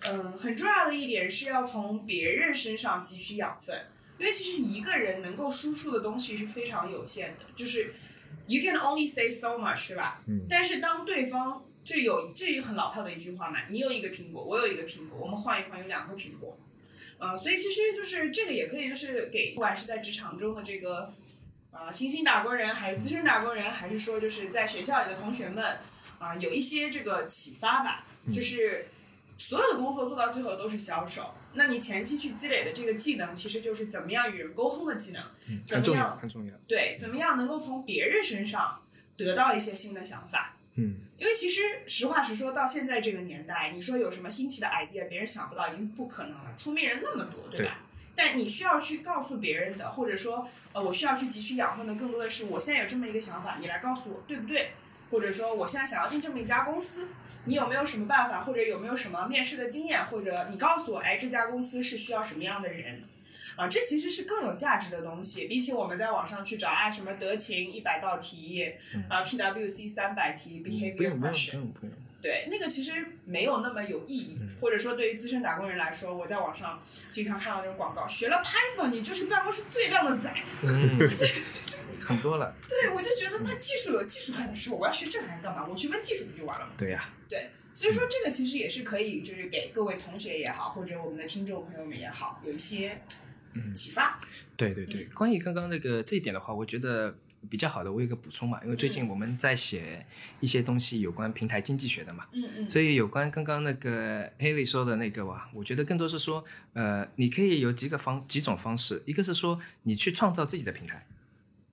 D: 嗯，很重要的一点是要从别人身上汲取养分，因为其实一个人能够输出的东西是非常有限的，就是 you can only say so much，对吧？
C: 嗯
D: 但是当对方就有这很老套的一句话嘛，你有一个苹果，我有一个苹果，我们换一换，有两个苹果。啊、所以其实就是这个也可以，就是给不管是在职场中的这个啊、新兴打工人，还是资深打工人，还是说就是在学校里的同学们啊、有一些这个启发吧。就是所有的工作做到最后都是销售，那你前期去积累的这个技能，其实就是怎么样与人沟通的技能，怎么样
C: 很重要。
D: 对，怎么样能够从别人身上得到一些新的想法。
C: 嗯，
D: 因为其实实话实说，到现在这个年代，你说有什么新奇的 idea，别人想不到已经不可能了。聪明人那么多，对吧？但你需要去告诉别人的，或者说，呃，我需要去汲取养分的，更多的是我现在有这么一个想法，你来告诉我对不对？或者说，我现在想要进这么一家公司，你有没有什么办法，或者有没有什么面试的经验，或者你告诉我，哎，这家公司是需要什么样的人？啊，这其实是更有价值的东西，比起我们在网上去找啊什么德勤一百道题，啊 PWC 三百题
C: 不不用
D: question，
C: 不用不用。
D: 对，那个其实没有那么有意义，或者说对于资深打工人来说，我在网上经常看到那种广告，学了 Python 你就是办公室最靓的仔。
C: 嗯，很多了。*laughs*
D: 对，我就觉得那技术有技术派的时候，我要学这玩意干嘛？我去问技术不就完了吗？
C: 对呀、
D: 对，所以说这个其实也是可以，就是给各位同学也好，或者我们的听众朋友们也好，有一些启发。
C: 对对对，关于刚刚那个这一点的话，我觉得比较好的，我有一个补充嘛，因为最近我们在写一些东西有关平台经济学的嘛，
D: 嗯嗯，
C: 所以有关刚刚那个 Haley 说的那个哇，我觉得更多是说，呃，你可以有几个方几种方式，一个是说你去创造自己的平台，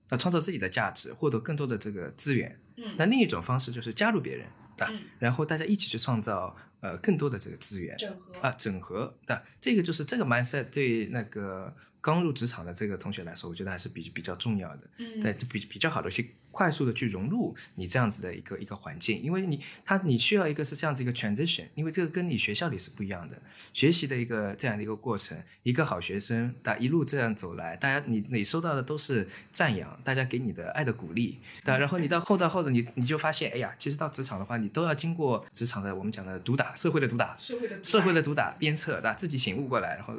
C: 啊，创造自己的价值，获得更多的这个资源。
D: 嗯
C: 那另一种方式就是加入别人，对吧
D: 嗯
C: 然后大家一起去创造呃更多的这个资源。
D: 整合
C: 啊，整合的这个就是这个 mindset 对那个刚入职场的这个同学来说，我觉得还是比比较重要的。
D: 嗯
C: 对，就比比较好的去快速的去融入你这样子的一个一个环境，因为你他你需要一个是这样子一个 transition，因为这个跟你学校里是不一样的，学习的一个这样的一个过程，一个好学生他一路这样走来，大家你你收到的都是赞扬，大家给你的爱的鼓励，对吧，然后你到后到后的你你就发现，哎呀，其实到职场的话，你都要经过职场的我们讲的毒打，社会的毒打，
D: 社会的
C: 社会的毒打鞭策，对吧？自己醒悟过来，然后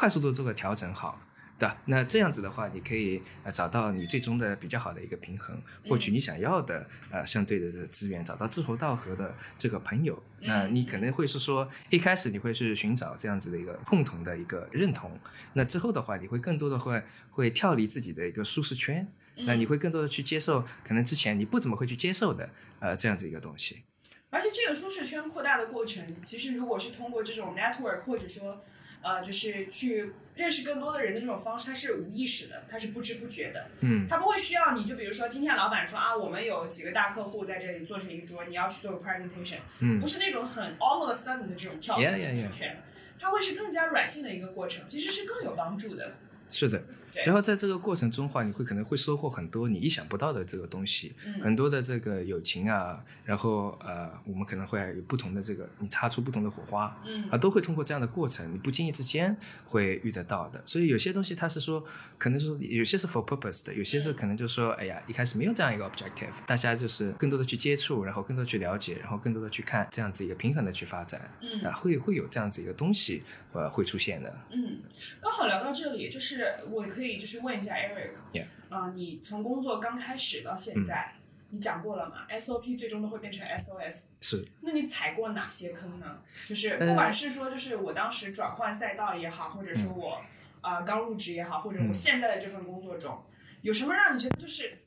C: 快速的做个调整好。对吧？那这样子的话，你可以呃找到你最终的比较好的一个平衡，获取你想要的呃相对的资源，找到志同道合的这个朋友。那你可能会是说，一开始你会去寻找这样子的一个共同的一个认同，那之后的话，你会更多的会会跳离自己的一个舒适圈，那你会更多的去接受可能之前你不怎么会去接受的呃这样子一个东西。
D: 而且这个舒适圈扩大的过程，其实如果是通过这种 network 或者说，呃，就是去认识更多的人的这种方式，它是无意识的，它是不知不觉的。
C: 嗯
D: 它不会需要你就比如说今天老板说啊，我们有几个大客户在这里坐成一桌，你要去做个 presentation，
C: 嗯
D: 不是那种很 all of a sudden 的这种跳
C: yeah,
D: 舒适.圈，它会是更加软性的一个过程，其实是更有帮助的。
C: 是的，然后在这个过程中的话，你会可能会收获很多你意想不到的这个东西，
D: 嗯
C: 很多的这个友情啊，然后呃，我们可能会有不同的这个，你擦出不同的火花，
D: 嗯
C: 啊，都会通过这样的过程，你不经意之间会遇得到的。所以有些东西它是说，可能是有些是 for purpose 的，有些是可能就是说，哎呀，一开始没有这样一个 objective，大家就是更多的去接触，然后更多地去了解，然后更多的去看这样子一个平衡的去发展，
D: 嗯
C: 啊，会会有这样子一个东西呃会出现的。
D: 嗯，刚好聊到这里，就是我可以就是问一下
C: Eric，Yeah
D: 啊、你从工作刚开始到现在，你讲过了嘛？SOP 最终都会变成 SOS，
C: 是，
D: 那你踩过哪些坑呢？就是
C: 呃
D: 不管是说，就是我当时转换赛道也好，或者说我啊、刚入职也好，或者我
C: 嗯。
D: 现在的这份工作中，有什么让你觉得就是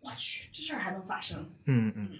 D: 我去这事儿还能发生？
C: 嗯。嗯，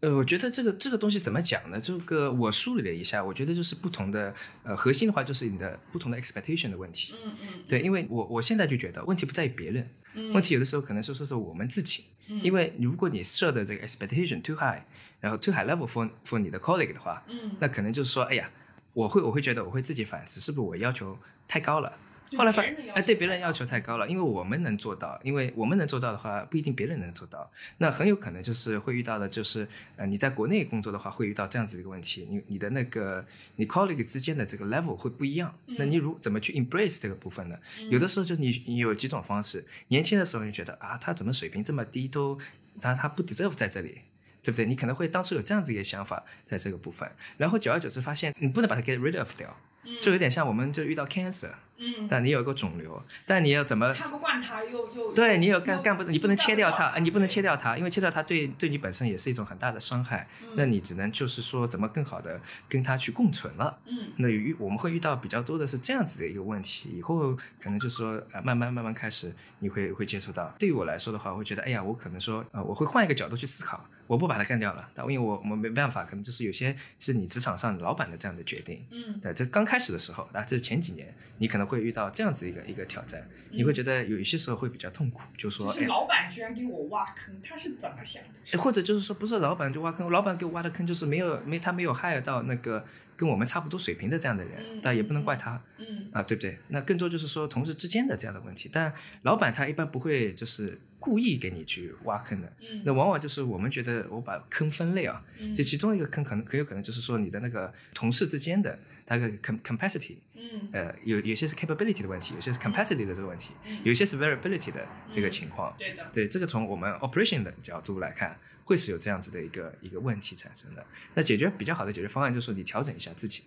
C: 呃，我觉得这个这个东西怎么讲呢？这个我梳理了一下，我觉得就是不同的呃核心的话，就是你的不同的 expectation 的问题。
D: 嗯嗯
C: 对，因为我我现在就觉得问题不在于别人，
D: 嗯
C: 问题有的时候可能说说是我们自己，因为如果你设的这个 expectation too high，然后 too high level for for 你的 colleague 的话，
D: 嗯，
C: 那可能就是说，哎呀，我会我会觉得我会自己反思，是不是我要求太高了？
D: 对
C: 后来发哎，对别人要求太高了，因为我们能做到，因为我们能做到的话，不一定别人能做到。那很有可能就是会遇到的，就是呃，你在国内工作的话，会遇到这样子的一个问题，你你的那个你 colleague 之间的这个 level 会不一样。那你如怎么去 embrace 这个部分呢？有的时候就是你你有几种方式，年轻的时候你觉得啊，他怎么水平这么低，都他他不 deserve 在这里。对不对？你可能会当初有这样子一个想法，在这个部分，然后久而久之发现，你不能把它 get rid of 掉，就有点像我们就遇到 cancer，
D: 嗯，
C: 但你有一个肿瘤，但你要怎么？
D: 看不惯它又又
C: 对你有
D: 又
C: 干干不，你不能切掉它，你不能切掉它，因为切掉它对对你本身也是一种很大的伤害。
D: 嗯
C: 那你只能就是说怎么更好的跟它去共存了。
D: 嗯
C: 那遇我们会遇到比较多的是这样子的一个问题，以后可能就是说呃慢慢慢慢开始你会会接触到。对于我来说的话，我会觉得哎呀，我可能说呃我会换一个角度去思考，我不把它干掉了，但因为我我没办法，可能就是有些是你职场上老板的这样的决定。
D: 嗯
C: 对，这刚开始的时候，啊，这是前几年，你可能会遇到这样子一个一个挑战，你会觉得有一些时候会比较痛苦，就说，哎，
D: 就是老板居然给我挖坑，他是怎么想的？
C: 哎或者就是说，不是老板就挖坑，老板给我挖的坑就是没有没他没有害到那个跟我们差不多水平的这样的人，
D: 嗯
C: 但也不能怪他
D: 嗯。
C: 啊，对不对？那更多就是说同事之间的这样的问题，但老板他一般不会就是故意给你去挖坑的，
D: 嗯。
C: 那往往就是我们觉得我把坑分类啊，
D: 嗯。
C: 就其中一个坑可能很有可能就是说你的那个同事之间的那个 com capacity，
D: 嗯。
C: 呃，有有些是 capability 的问题，有些是 capacity 的这个问题，
D: 嗯。
C: 有些是 variability 的这个情况。
D: 对的，
C: 对，这个从我们 operation 的角度来看，会是有这样子的一个一个问题产生的。那解决比较好的解决方案就是说你调整一下自己，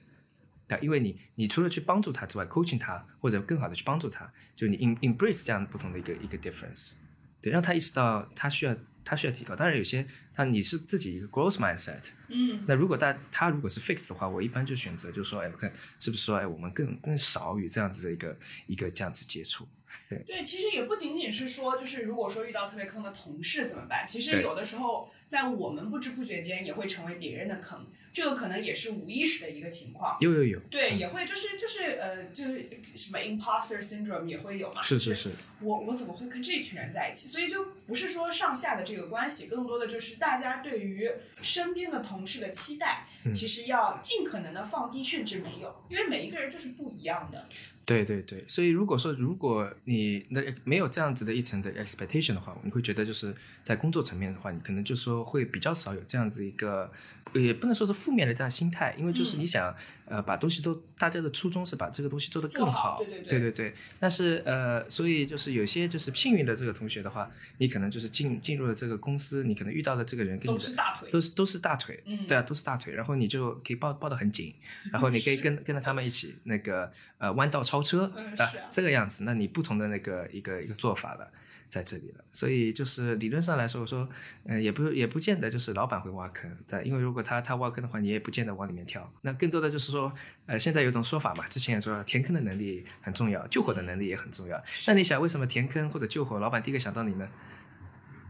C: 对，因为你你除了去帮助他之外，coaching 他或者更好的去帮助他，就你 em embrace 这样不同的一个一个 difference，对，让他意识到他需要他需要提高。当然有些他你是自己一个 growth mindset，
D: 嗯
C: 那如果他他如果是 fix 的话，我一般就选择就是说，哎，我看是不是说，哎，我们更更少与这样子的一个一个这样子接触。
D: 对，其实也不仅仅是说，就是如果说遇到特别坑的同事怎么办？其实有的时候在我们不知不觉间也会成为别人的坑，这个可能也是无意识的一个情况。
C: 有有有，
D: 对，也会就是就是呃，就是什么 imposter syndrome 也会有嘛。
C: 是
D: 就是
C: 是，
D: 我我怎么会跟这群人在一起？所以就不是说上下的这个关系，更多的就是大家对于身边的同事的期待，
C: 嗯
D: 其实要尽可能的放低，甚至没有，因为每一个人就是不一样的。
C: 对对对，所以如果说如果你那没有这样子的一层的 expectation 的话，你会觉得就是在工作层面的话，你可能就说会比较少有这样子一个，也不能说是负面的这样心态，因为就是
D: 嗯
C: 你想、呃把东西都大家的初衷是把这个东西做得更
D: 做好对对对
C: 对对但是呃，所以就是有些就是幸运的这个同学的话，你可能就是进进入了这个公司，你可能遇到的这个人跟你
D: 是大腿，
C: 都是都是大腿，
D: 嗯
C: 对啊，都是大腿，然后你就可以抱抱得很紧，*laughs* 然后你可以跟跟着他们一起那个呃弯道超车啊这个样子，那你不同的那个一个一个做法了。在这里了，所以就是理论上来说，我说，嗯，也不也不见得就是老板会挖坑，对，因为如果他他挖坑的话，你也不见得往里面跳。那更多的就是说，呃，现在有种说法嘛，之前也说填坑的能力很重要，救火的能力也很重要。那你想，为什么填坑或者救火，老板第一个想到你呢？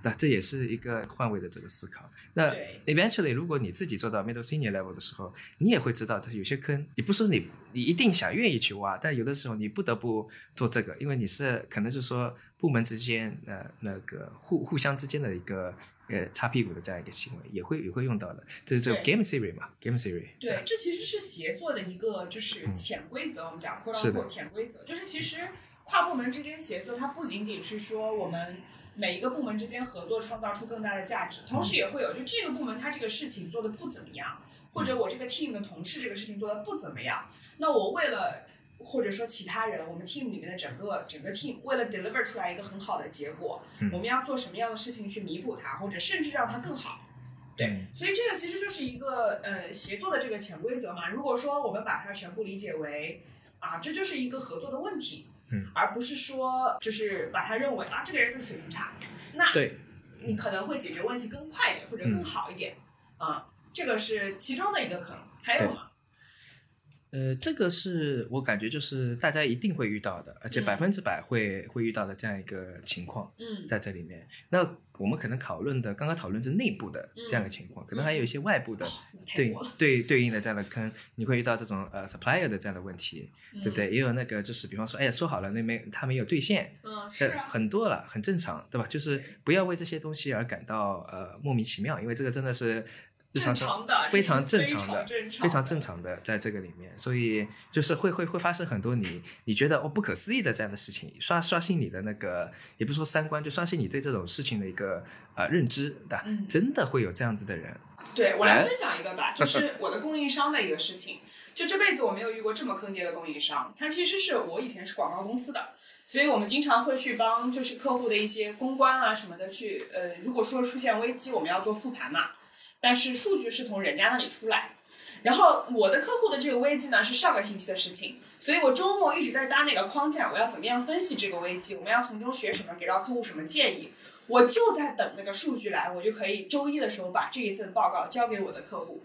C: 那这也是一个换位的这个思考。那
D: 对
C: eventually，如果你自己做到 middle senior level 的时候，你也会知道，它有些坑，也不是说你你一定想愿意去挖，但有的时候你不得不做这个，因为你是可能就是说部门之间呃那个互互相之间的一个呃擦屁股的这样一个行为，也会也会用到的。这是 game theory 嘛，game theory。
D: 对，这其实是协作的一个就是
C: 嗯
D: 潜规则。我们讲扩
C: 是的
D: 张潜规则，就是其实跨部门之间协作，它不仅仅是说我们每一个部门之间合作创造出更大的价值，同时也会有就这个部门它这个事情做的不怎么样，或者我这个 team 的同事这个事情做的不怎么样，那我为了或者说其他人，我们 team 里面的整个整个 team 为了 deliver 出来一个很好的结果，
C: 嗯。
D: 我们要做什么样的事情去弥补它，或者甚至让它更好。对
C: 嗯，
D: 所以这个其实就是一个呃协作的这个潜规则嘛。如果说我们把它全部理解为啊，这就是一个合作的问题，
C: 嗯，
D: 而不是说就是把他认为啊这个人就是水平差，那
C: 对，
D: 你可能会解决问题更快一点或者更好一点、啊。这个是其中的一个可能，还有吗？
C: 呃，这个是我感觉就是大家一定会遇到的，而且
D: 嗯
C: 百分之百会会遇到的这样一个情况。
D: 嗯，
C: 在这里面。那我们可能讨论的，刚刚讨论是内部的这样的情况，可能还有一些外部的对，对对应的这样的坑，你会遇到这种呃 supplier 的这样的问题，
D: 嗯
C: 对不对？也有那个就是比方说，哎呀，说好了那没他没有兑现。
D: 嗯，是
C: 很多了，很正常，对吧？就是不要为这些东西而感到呃莫名其妙，因为这个真的是日常中
D: 正常的，
C: 非常正常的，
D: 非常正常的
C: 在这个里面，所以就是会会会发生很多你你觉得哦不可思议的这样的事情，刷刷新你的那个，也不是说三观，就刷新你对这种事情的一个呃认知，的？
D: 嗯
C: 真的会有这样子的人，
D: 对我来
C: 哎
D: 分享一个吧，就 *laughs* 是我的供应商的一个事情。就这辈子我没有遇过这么坑爹的供应商，他其实是我以前是广告公司的，所以我们经常会去帮就是客户的一些公关啊什么的去呃，如果说出现危机，我们要做复盘嘛，但是数据是从人家那里出来。然后我的客户的这个危机呢是上个星期的事情，所以我周末一直在搭那个框架，我要怎么样分析这个危机，我们要从中学什么，给到客户什么建议。我就在等那个数据来，我就可以周一的时候把这一份报告交给我的客户，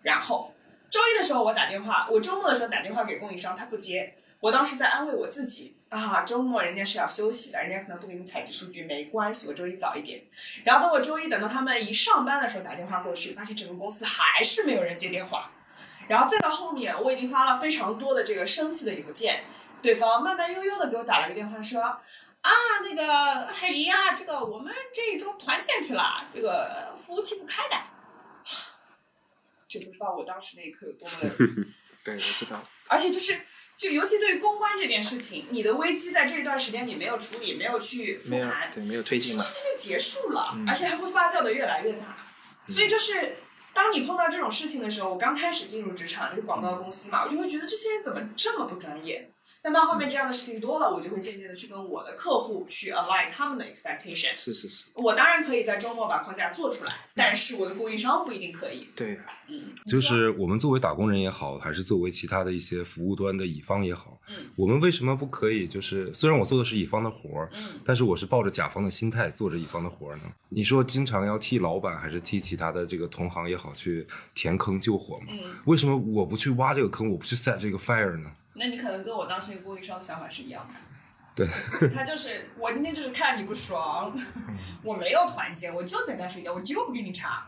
D: 然后周一的时候我打电话，我周末的时候打电话给供应商，他不接。我当时在安慰我自己啊，周末人家是要休息的，人家可能不给你采集数据，没关系，我周一早一点。然后等我周一等到他们一上班的时候打电话过去，发现整个公司还是没有人接电话。然后再到后面，我已经发了非常多的这个生气的邮件，对方慢慢悠悠的给我打了个电话说。啊，那个海狸呀、这个我们这一周团建去了，这个服务器不开的，就不知道我当时那一刻有多么的 *laughs*
C: 对，我知道，
D: 而且就是，就尤其对于公关这件事情，你的危机在这一段时间你没有处理，没有去复盘，
C: 对没有推进嘛，
D: 这就结束了，
C: 嗯
D: 而且还会发酵的越来越大。所以就是，当你碰到这种事情的时候，我刚开始进入职场就是广告公司嘛，我就会觉得这些人怎么这么不专业？但到后面这样的事情多了，我就会渐渐的去跟我的客户去 align 他们的 expectation。
C: 是是是，
D: 我当然可以在周末把框架做出来，但是我的供应商不一定可以。
C: 对，
D: 嗯，
B: 就是我们作为打工人也好，还是作为其他的一些服务端的乙方也好，
D: 嗯，
B: 我们为什么不可以？就是虽然我做的是乙方的活儿，
D: 嗯，
B: 但是我是抱着甲方的心态做着乙方的活儿呢。你说经常要替老板还是替其他的这个同行也好去填坑救火吗？
D: 嗯，
B: 为什么我不去挖这个坑，我不去 set 这个 fire 呢？
D: 那你可能跟我当时一个供应商的想法是一样的。
B: 对，*laughs*
D: 他就是我今天就是看你不爽，*laughs* 我没有团建，我就在家睡觉，我就不给你查。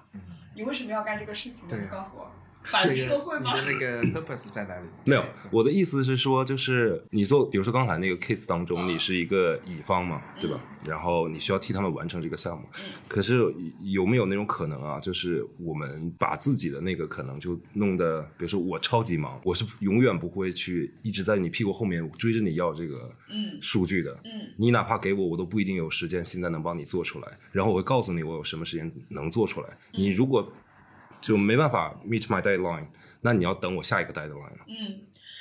D: 你为什么要干这个事情呢？你告诉我，反
C: 这个
D: 社会吗？
C: 你的那个 *laughs* purpose 在哪里？
B: 没有，我的意思是说，就是你做，比如说刚才那个 case 当中，
D: 嗯
B: 你是一个乙方嘛，对吧？然后你需要替他们完成这个项目。
D: 嗯
B: 可是有没有那种可能啊？就是我们把自己的那个可能就弄得，比如说我超级忙，我是永远不会去一直在你屁股后面追着你要这个
D: 嗯
B: 数据的。
D: 嗯
B: 你哪怕给我，我都不一定有时间现在能帮你做出来。然后我会告诉你我有什么时间能做出来。你如果就没办法 meet my deadline，那你要等我下一个 deadline 了。
D: 嗯，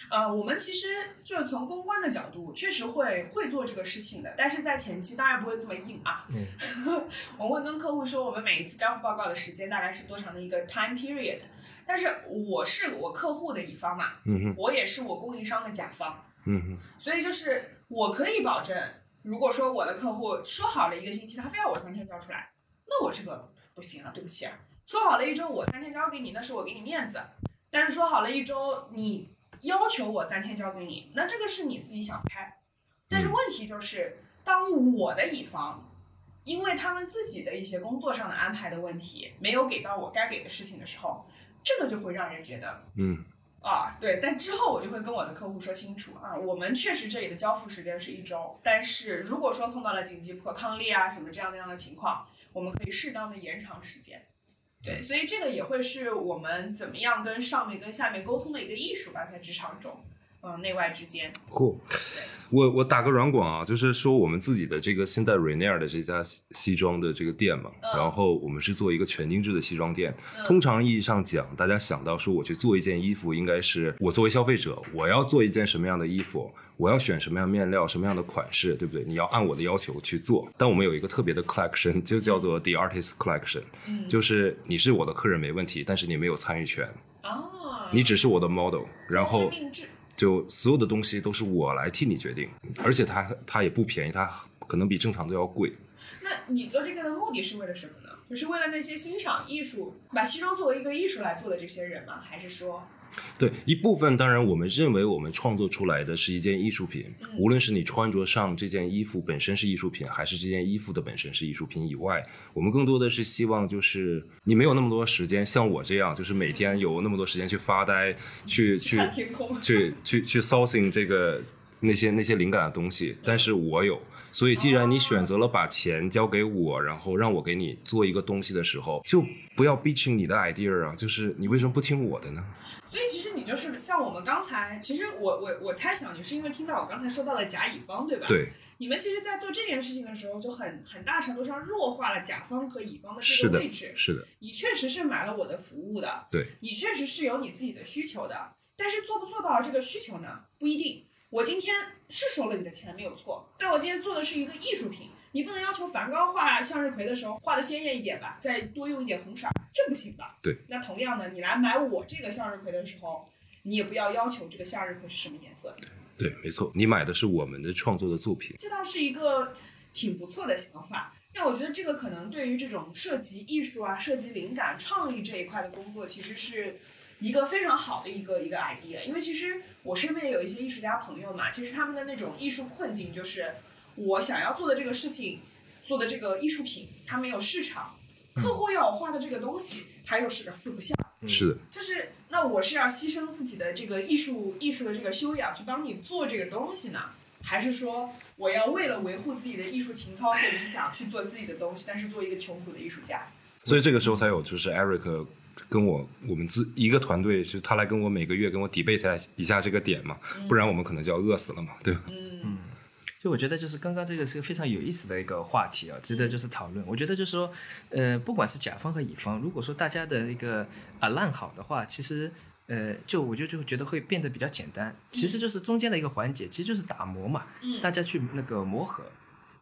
D: 呃，我们其实就是从公关的角度，确实会会做这个事情的，但是在前期当然不会这么硬啊。
C: 嗯 *laughs*
D: 我会跟客户说，我们每一次交付报告的时间大概是多长的一个 time period，但是我是我客户的乙方嘛，我也是我供应商的甲方，
B: 嗯哼。
D: 所以就是我可以保证，如果说我的客户说好了一个星期，他非要我三天交出来，那我这个不行啊，对不起啊。说好了一周，我三天交给你，那是我给你面子。但是说好了一周，你要求我三天交给你，那这个是你自己想开。但是问题就是，当我的乙方因为他们自己的一些工作上的安排的问题，没有给到我该给的事情的时候，这个就会让人觉得
B: 嗯
D: 啊，对，但之后我就会跟我的客户说清楚啊，我们确实这里的交付时间是一周，但是如果说碰到了紧急不可抗力啊什么这样那样的情况，我们可以适当的延长时间。对，所以这个也会是我们怎么样跟上面跟下面沟通的一个艺术吧，在职场中，嗯、内外之间。
B: 酷，我我打个软广啊，就是说我们自己的这个现在 Rainier 的这家西西装的这个店嘛，
D: 嗯
B: 然后我们是做一个全定制的西装店。通常意义上讲，大家想到说我去做一件衣服，应该是我作为消费者，我要做一件什么样的衣服，我要选什么样面料、什么样的款式，对不对？你要按我的要求去做。但我们有一个特别的 collection，就叫做 The Artist Collection，
D: 嗯
B: 就是你是我的客人没问题，但是你没有参与权，
D: 哦，
B: 你只是我的 model，然后
D: 定制。
B: 就所有的东西都是我来替你决定，而且它它也不便宜，它可能比正常都要贵。
D: 那你做这个的目的是为了什么呢？就是为了那些欣赏艺术，把西装作为一个艺术来做的这些人吗？还是说，
B: 对一部分，当然我们认为我们创作出来的是一件艺术品，无论是你穿着上这件衣服本身是艺术品，还是这件衣服的本身是艺术品以外，我们更多的是希望就是你没有那么多时间，像我这样，就是每天有那么多时间去发呆，去去？去去去 sourcing 这个那些那些灵感的东西，但是我有，所以既然你选择了把钱交给我，然后让我给你做一个东西的时候，就不要 bitching 你的 idea 啊，就是你为什么不听我的呢？
D: 所以其实你就是像我们刚才，其实我我我猜想你是因为听到我刚才说到的甲乙方，对吧？。
B: 对，
D: 你们其实，在做这件事情的时候，就很很大程度上弱化了甲方和乙方的
B: 是的
D: 这个位置。
B: 是的，
D: 你确实是买了我的服务的，
B: 对，
D: 你确实是有你自己的需求的，但是做不做到这个需求呢？不一定。我今天是收了你的钱没有错，但我今天做的是一个艺术品，你不能要求梵高画向日葵的时候画的鲜艳一点吧，再多用一点红色儿，这不行吧？
B: 对。
D: 那同样的，你来买我这个向日葵的时候，你也不要要求这个向日葵是什么颜色，
B: 对，没错，你买的是我们的创作的作品。
D: 这倒是一个挺不错的想法。那我觉得这个可能对于这种涉及艺术啊、涉及灵感、创意这一块的工作，其实是一个非常好的一个一个 idea。因为其实我身边也有一些艺术家朋友嘛，其实他们的那种艺术困境就是，我想要做的这个事情，做的这个艺术品，它没有市场，客户要我画的这个东西，它又是个四不像。
B: 是的，
D: 就是那我是要牺牲自己的这个艺术艺术的这个修养去帮你做这个东西呢，还是说我要为了维护自己的艺术情操和理想去做自己的东西，但是做一个穷苦的艺术家？
B: 所以这个时候才有就是 Eric 跟我我们自一个团队，是他来跟我每个月跟我 debate 一下这个点嘛，不然我们可能就要饿死了嘛，对吧？
D: 嗯
C: 就我觉得就是刚刚这个是个非常有意思的一个话题啊，值得就是讨论。我觉得就是说，呃，不管是甲方和乙方，如果说大家的一个啊烂好的话，其实呃，就我就就觉得会变得比较简单，其实就是中间的一个环节，其实就是打磨嘛，
D: 嗯
C: 大家去那个磨合。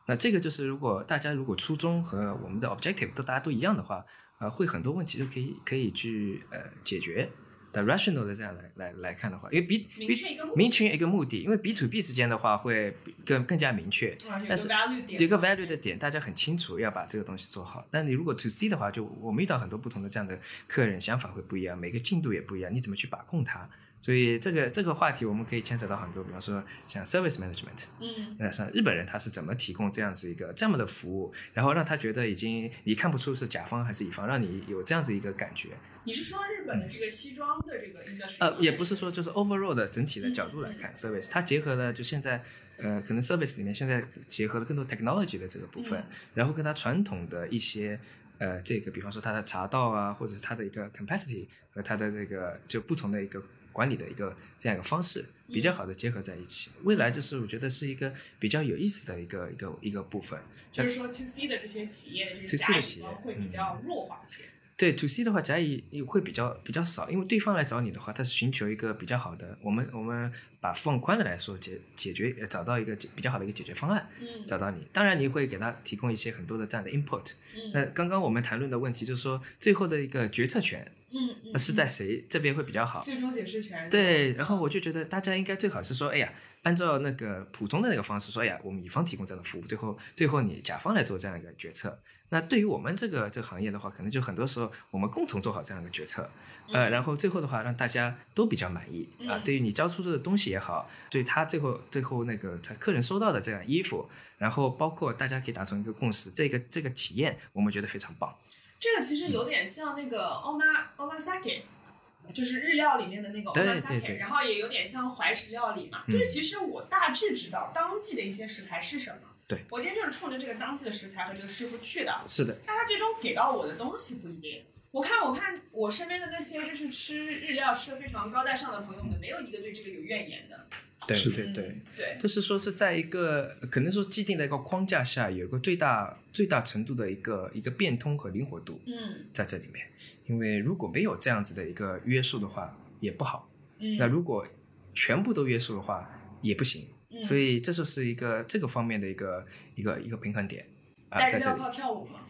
C: 那这个就是，如果大家如果初衷和我们的 objective 都大家都一样的话，呃，会很多问题都可以可以去呃解决。的 rational 的这样来来来看的话，因为 B
D: 明确一个目的
C: 明确一个目的，因为 B to B 之间的话会更更加明确，
D: 啊，
C: 但是一个 value 的点，大家很清楚要把这个东西做好。但你如果 to C 的话，就我们遇到很多不同的这样的客人，想法会不一样，每个进度也不一样，你怎么去把控它？所以这个这个话题我们可以牵扯到很多，比方说像 service management，
D: 嗯。
C: 那像日本人他是怎么提供这样子一个这么的服务，然后让他觉得已经你看不出是甲方还是乙方，让你有这样子一个感觉。
D: 你是说日本的这个西装的这个 industry？
C: 呃，也不是说就是 overall 的整体的角度来看、service，它结合了就现在呃可能 service 里面现在结合了更多 technology 的这个部分，
D: 嗯。
C: 然后跟它传统的一些呃这个比方说它的茶道啊，或者是它的一个 capacity 和它的这个就不同的一个管理的一个这样一个方式比较好的结合在一起，未来就是我觉得是一个比较有意思的一个一个一个部分。
D: 就是说 to C 的这些企业的这些
C: C
D: 甲乙
C: 的企业
D: 方会比较弱化一些。
C: 对 to C 的话，甲乙会比较比较少，因为对方来找你的话，他是寻求一个比较好的，我们我们把放宽的来说，解解决呃找到一个比较好的一个解决方案，
D: 嗯
C: 找到你。当然，你会给他提供一些很多的这样的 input。
D: 嗯
C: 那刚刚我们谈论的问题就是说，最后的一个决策权，
D: 嗯嗯
C: 那是在谁这边会比较好？
D: 最终解释权。
C: 对，然后我就觉得大家应该最好是说，哎呀，按照那个普通的那个方式说，哎呀，我们乙方提供这样的服务，最后最后你甲方来做这样一个决策。那对于我们这个这个行业的话，可能就很多时候我们共同做好这样一个决策，呃，然后最后的话让大家都比较满意啊、
D: 嗯
C: 对于你交出的东西也好，对他最后最后那个他客人收到的这样衣服，然后包括大家可以达成一个共识，这个这个体验我们觉得非常棒。
D: 这个其实有点像那个 oma omasake。就是日料里面的那个
C: 对
D: omasake，
C: 对对
D: 然后也有点像怀石料理嘛。就是其实我大致知道当季的一些食材是什么。
C: 对
D: 我今天就是冲着这个当季的食材和这个师傅去的。
C: 是的，
D: 但他最终给到我的东西不一定。我看，我看我身边的那些就是吃日料吃的非常高大上的朋友们，没有一个对这个有怨言的。
C: 对对对。
D: 对，
C: 就是说是在一个可能说既定的一个框架下，有一个最大最大程度的一个一个变通和灵活度
D: 嗯
C: 在这里面。因为如果没有这样子的一个约束的话，也不好。
D: 嗯，
C: 那如果全部都约束的话，也不行。
D: 嗯
C: 所以这就是一个这个方面的一个一个一个平衡点啊，在这里
D: 带着镣铐。跳舞吗？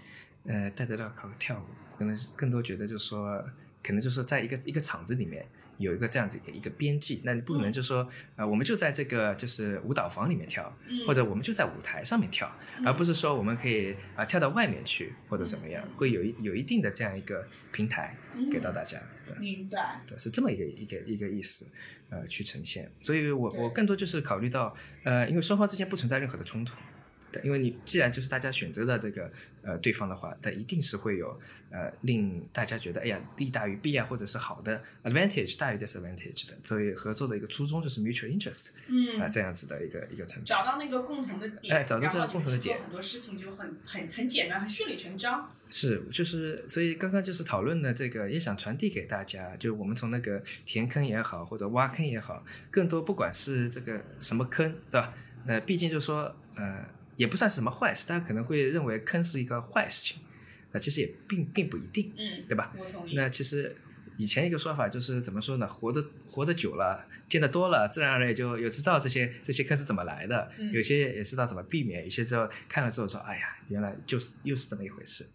C: 呃，带着镣铐跳舞，可能更多觉得就是说，可能就是在一个一个场子里面有一个这样子一个一个边际，那你不可能就说，呃，我们就在这个就是舞蹈房里面跳，
D: 嗯
C: 或者我们就在舞台上面跳，而不是说我们可以啊、跳到外面去或者怎么样，会有一有一定的这样一个平台给到大家。对
D: 明白。
C: 对，是这么一个一个一个意思，呃，去呈现。所以我我更多就是考虑到，呃，因为双方之间不存在任何的冲突，对，因为你既然就是大家选择了这个呃对方的话，那一定是会有呃令大家觉得哎呀利大于弊啊，或者是好的 advantage 大于 disadvantage 的，所以合作的一个初衷就是 mutual interest 啊、
D: 嗯，
C: 这样子的一个一个成长。
D: 找到那个共同的点，
C: 哎找到这个共同的点
D: 很多事情就很很很简单，很顺理成章。
C: 是，就是所以刚刚就是讨论的这个，也想传递给大家，就我们从那个填坑也好，或者挖坑也好，更多不管是这个什么坑，对吧？那毕竟就说，呃，也不算是什么坏事，大家可能会认为坑是一个坏事情，那其实也并并不一定，
D: 嗯，
C: 对吧？那其实以前一个说法就是怎么说呢？活得活得久了，见得多了，自然而然也就有知道这些这些坑是怎么来的，
D: 嗯
C: 有些也知道怎么避免，有些时候看了之后说，哎呀，原来就是又是这么一回事。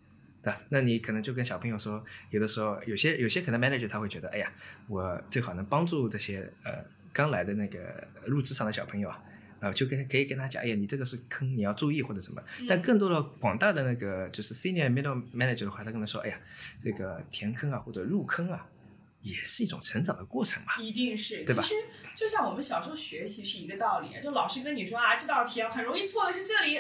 C: 对吧，那你可能就跟小朋友说，有的时候有些有些可能 manager 他会觉得，哎呀，我最好能帮助这些呃刚来的那个入职场的小朋友啊，呃，就跟可以跟他讲，哎呀，你这个是坑，你要注意或者什么。但更多的广大的那个就是 senior middle manager 的话，他跟他说，哎呀，这个填坑啊或者入坑啊，也是一种成长的过程嘛。
D: 一定是，
C: 对吧
D: 其实就像我们小时候学习是一个道理，就老师跟你说啊，这道题啊很容易错的是这里，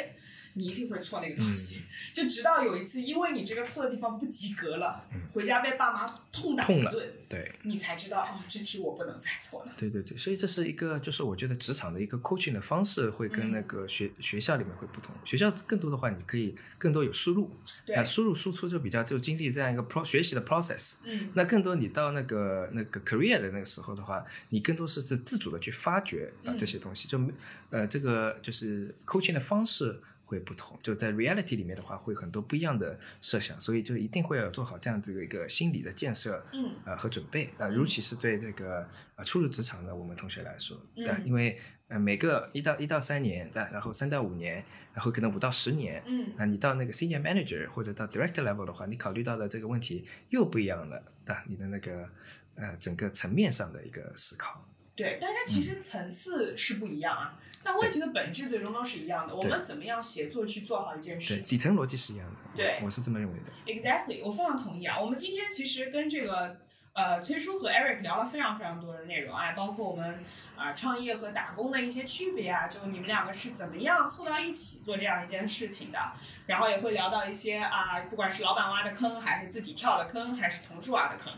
D: 你一定会错那个东西。
C: 嗯
D: 就直到有一次，因为你这个错的地方不及格了，回家被爸妈痛打
C: 痛了
D: 一顿，
C: 对，
D: 你才知道哦，这题我不能再错了。
C: 对对对，所以这是一个，就是我觉得职场的一个 coaching 的方式会跟那个学、学校里面会不同。学校更多的话，你可以更多有输入，
D: 对
C: 啊，输入输出就比较就经历这样一个 pro 学习的 process。
D: 嗯
C: 那更多你到那个那个 career 的那个时候的话，你更多是自自主的去发掘啊、
D: 嗯
C: 这些东西，就呃这个就是 coaching 的方式会不同，就在 reality 里面的话，会很多不一样的设想，所以就一定会要做好这样的一个心理的建设，
D: 嗯，
C: 呃和准备啊，尤其是对这个呃初入职场的我们同学来说，对，
D: 嗯
C: 因为呃每个一到一到三年，对，然后三到五年，然后可能五到十年，
D: 嗯
C: 啊，你到那个 senior manager 或者到 director level 的话，你考虑到的这个问题又不一样了，对吧，你的那个呃整个层面上的一个思考。
D: 对，但是其实层次是不一样啊，但问题的本质最终都是一样的。我们怎么样协作去做好一件，事情
C: 底层逻辑是一样的。
D: 对
C: 我是这么认为的。
D: ？Exactly，我非常同意啊。我们今天其实跟这个呃崔叔和 Eric 聊了非常非常多的内容啊，包括我们啊、创业和打工的一些区别啊，就你们两个是怎么样凑到一起做这样一件事情的，然后也会聊到一些啊，不管是老板挖的坑，还是自己跳的坑，还是同事挖的坑。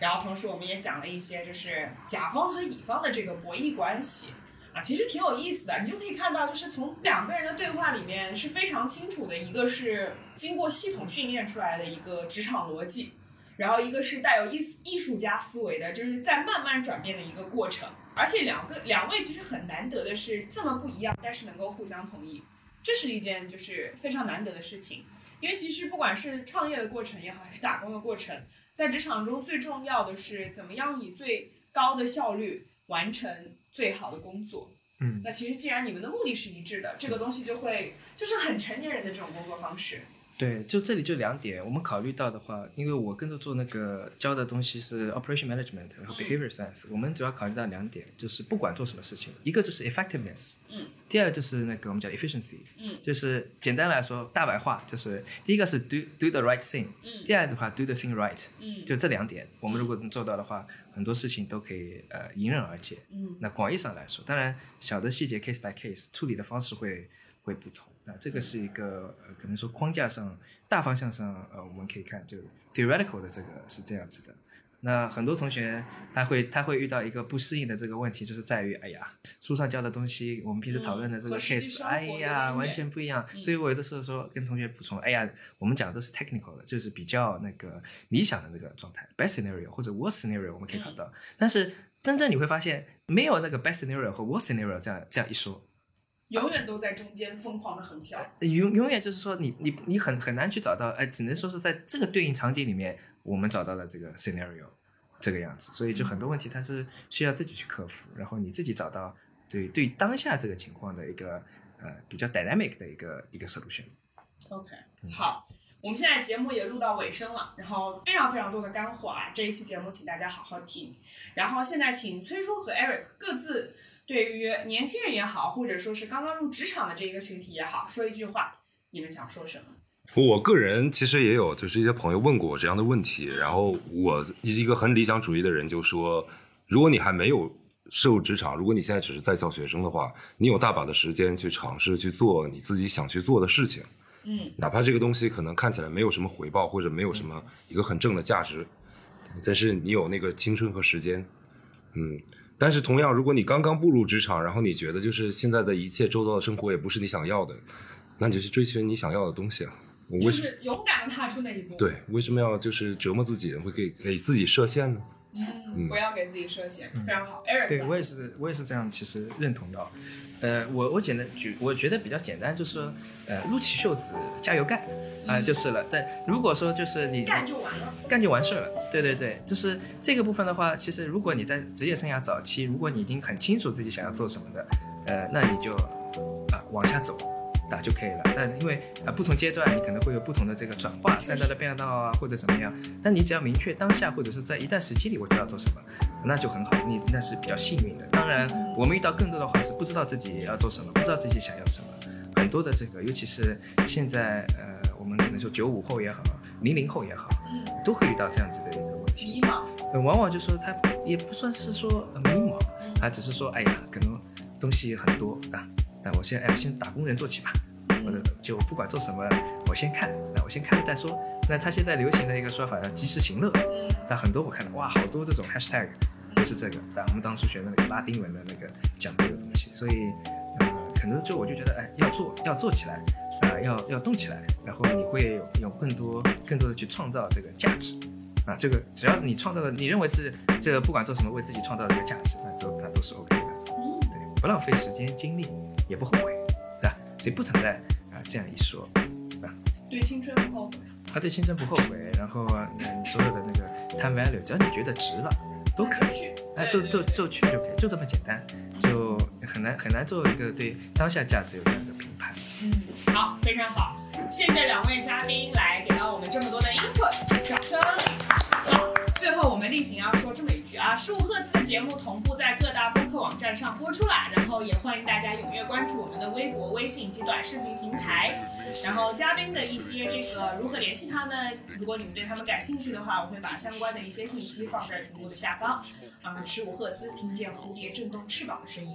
D: 然后同时我们也讲了一些就是甲方和乙方的这个博弈关系啊，其实挺有意思的。你就可以看到，就是从两个人的对话里面是非常清楚的，一个是经过系统训练出来的一个职场逻辑，然后一个是带有艺艺术家思维的，就是在慢慢转变的一个过程。而且两个两位其实很难得的是这么不一样，但是能够互相同意，这是一件就是非常难得的事情。因为其实不管是创业的过程也好，还是打工的过程，在职场中最重要的是怎么样以最高的效率完成最好的工作。
C: 嗯，
D: 那其实既然你们的目的是一致的，这个东西就会就是很成年人的这种工作方式。
C: 对，就这里就两点，我们考虑到的话，因为我跟着做那个教的东西是 operation management 和 behavior science，、我们主要考虑到两点，就是不管做什么事情，一个就是 effectiveness，
D: 嗯，
C: 第二就是那个我们讲 efficiency，
D: 嗯。
C: 就是简单来说大白话就是第一个是 do do the right thing，
D: 嗯。
C: 第二的话 do the thing right，
D: 嗯。
C: 就这两点，我们如果能做到的话，很多事情都可以呃迎刃而解。
D: 嗯。
C: 那广义上来说，当然小的细节 case by case 处理的方式会会不同。那这个是一个呃，可能说框架上大方向上，呃，我们可以看就 theoretical 的这个是这样子的。那很多同学他会他会遇到一个不适应的这个问题，就是在于，哎呀，书上教的东西，我们平时讨论的这个 case，、哎呀，完全不一样。
D: 嗯
C: 所以我有的时候说跟同学补充，哎呀，我们讲的都是 technical 的，就是比较那个理想的那个状态，best scenario 或者 worst scenario 我们可以看到，但是真正你会发现没有那个 best scenario 和 worst scenario 这样这样一说，
D: 永远都在中间疯狂的横跳。
C: 永永远就是说你你你很很难去找到，哎，只能说是在这个对应场景里面，我们找到了这个 scenario 这个样子，所以就很多问题它是需要自己去克服，然后你自己找到对对当下这个情况的一个呃比较 dynamic 的一个一个 solution。
D: OK，好，我们现在节目也录到尾声了，然后非常非常多的干货啊，这一期节目请大家好好听。然后现在请崔叔和 Eric 各自对于年轻人也好，或者说是刚刚入职场的这一个群体也好，说一句话，你们想说什么？
B: 我个人其实也有，就是一些朋友问过我这样的问题，然后我一个很理想主义的人就说，如果你还没有涉入职场，如果你现在只是在校学生的话，你有大把的时间去尝试去做你自己想去做的事情，
D: 嗯
B: 哪怕这个东西可能看起来没有什么回报，或者没有什么一个很正的价值，但是你有那个青春和时间，嗯。但是同样，如果你刚刚步入职场，然后你觉得就是现在的一切周遭的生活也不是你想要的，那你就去追寻你想要的东西啊。我为什
D: 就是勇敢的踏出那一步。，
B: 对为什么要就是折磨自己，会给给自己设限呢？
D: 嗯，不要给自己设限，非常好。Eric，
C: 对我也是，我也是这样，其实认同的。呃，我我简单举，我觉得比较简单，就是说，呃，撸起袖子加油干啊、就是了。但如果说就是你
D: 干就完了。
C: 干就完事儿了。对对对，就是这个部分的话，其实如果你在职业生涯早期，如果你已经很清楚自己想要做什么的，呃，那你就啊、往下走。啊就可以了。那因为啊、不同阶段你可能会有不同的这个转化、赛道的变道啊，或者怎么样。但你只要明确当下或者是在一段时期里我知道做什么，那就很好，你那是比较幸运的。当然，我们遇到更多的话是不知道自己要做什么，不知道自己想要什么。很多的这个，尤其是现在呃，我们可能说九五后也好，零零后也好，
D: 嗯，
C: 都会遇到这样子的一个问题。
D: 迷茫。
C: 呃，往往就说他也不算是说呃迷茫，啊，只是说哎呀，可能东西很多啊，那我先哎，先打工人做起吧，或者就不管做什么，我先看，那我先看再说。那他现在流行的一个说法叫及时行乐，
D: 嗯。
C: 但很多我看到哇，好多这种 hashtag 都是这个，但我们当初学的那个拉丁文的那个讲这个东西，所以呃，可能就我就觉得哎，要做要做起来。啊、要要动起来，然后你会有有更多更多的去创造这个价值，啊，这个只要你创造的，你认为是这个不管做什么为自己创造这个价值，那都那都是 OK 的，
D: 嗯。
C: 对，不浪费时间精力，也不后悔，对吧？所以不存在啊、这样一说，
D: 对吧？对青春不后悔。
C: 他对青春不后悔，然后你，所有的那个 time value，只要你觉得值了，都可以
D: 去，
C: 哎，都都就去就可以，就这么简单，就很难很难做一个对当下价值有这样的评判。
D: 嗯，好，非常好，谢谢两位嘉宾来给到我们这么多的 input，掌声。最后我们例行要说这么一句啊，十五赫兹的节目同步在各大播客网站上播出啦，然后也欢迎大家踊跃关注我们的微博、微信及短视频平台。然后嘉宾的一些这个如何联系他们？如果你们对他们感兴趣的话，我会把相关的一些信息放在屏幕的下方。啊，十五赫兹，听见蝴蝶振动翅膀的声音。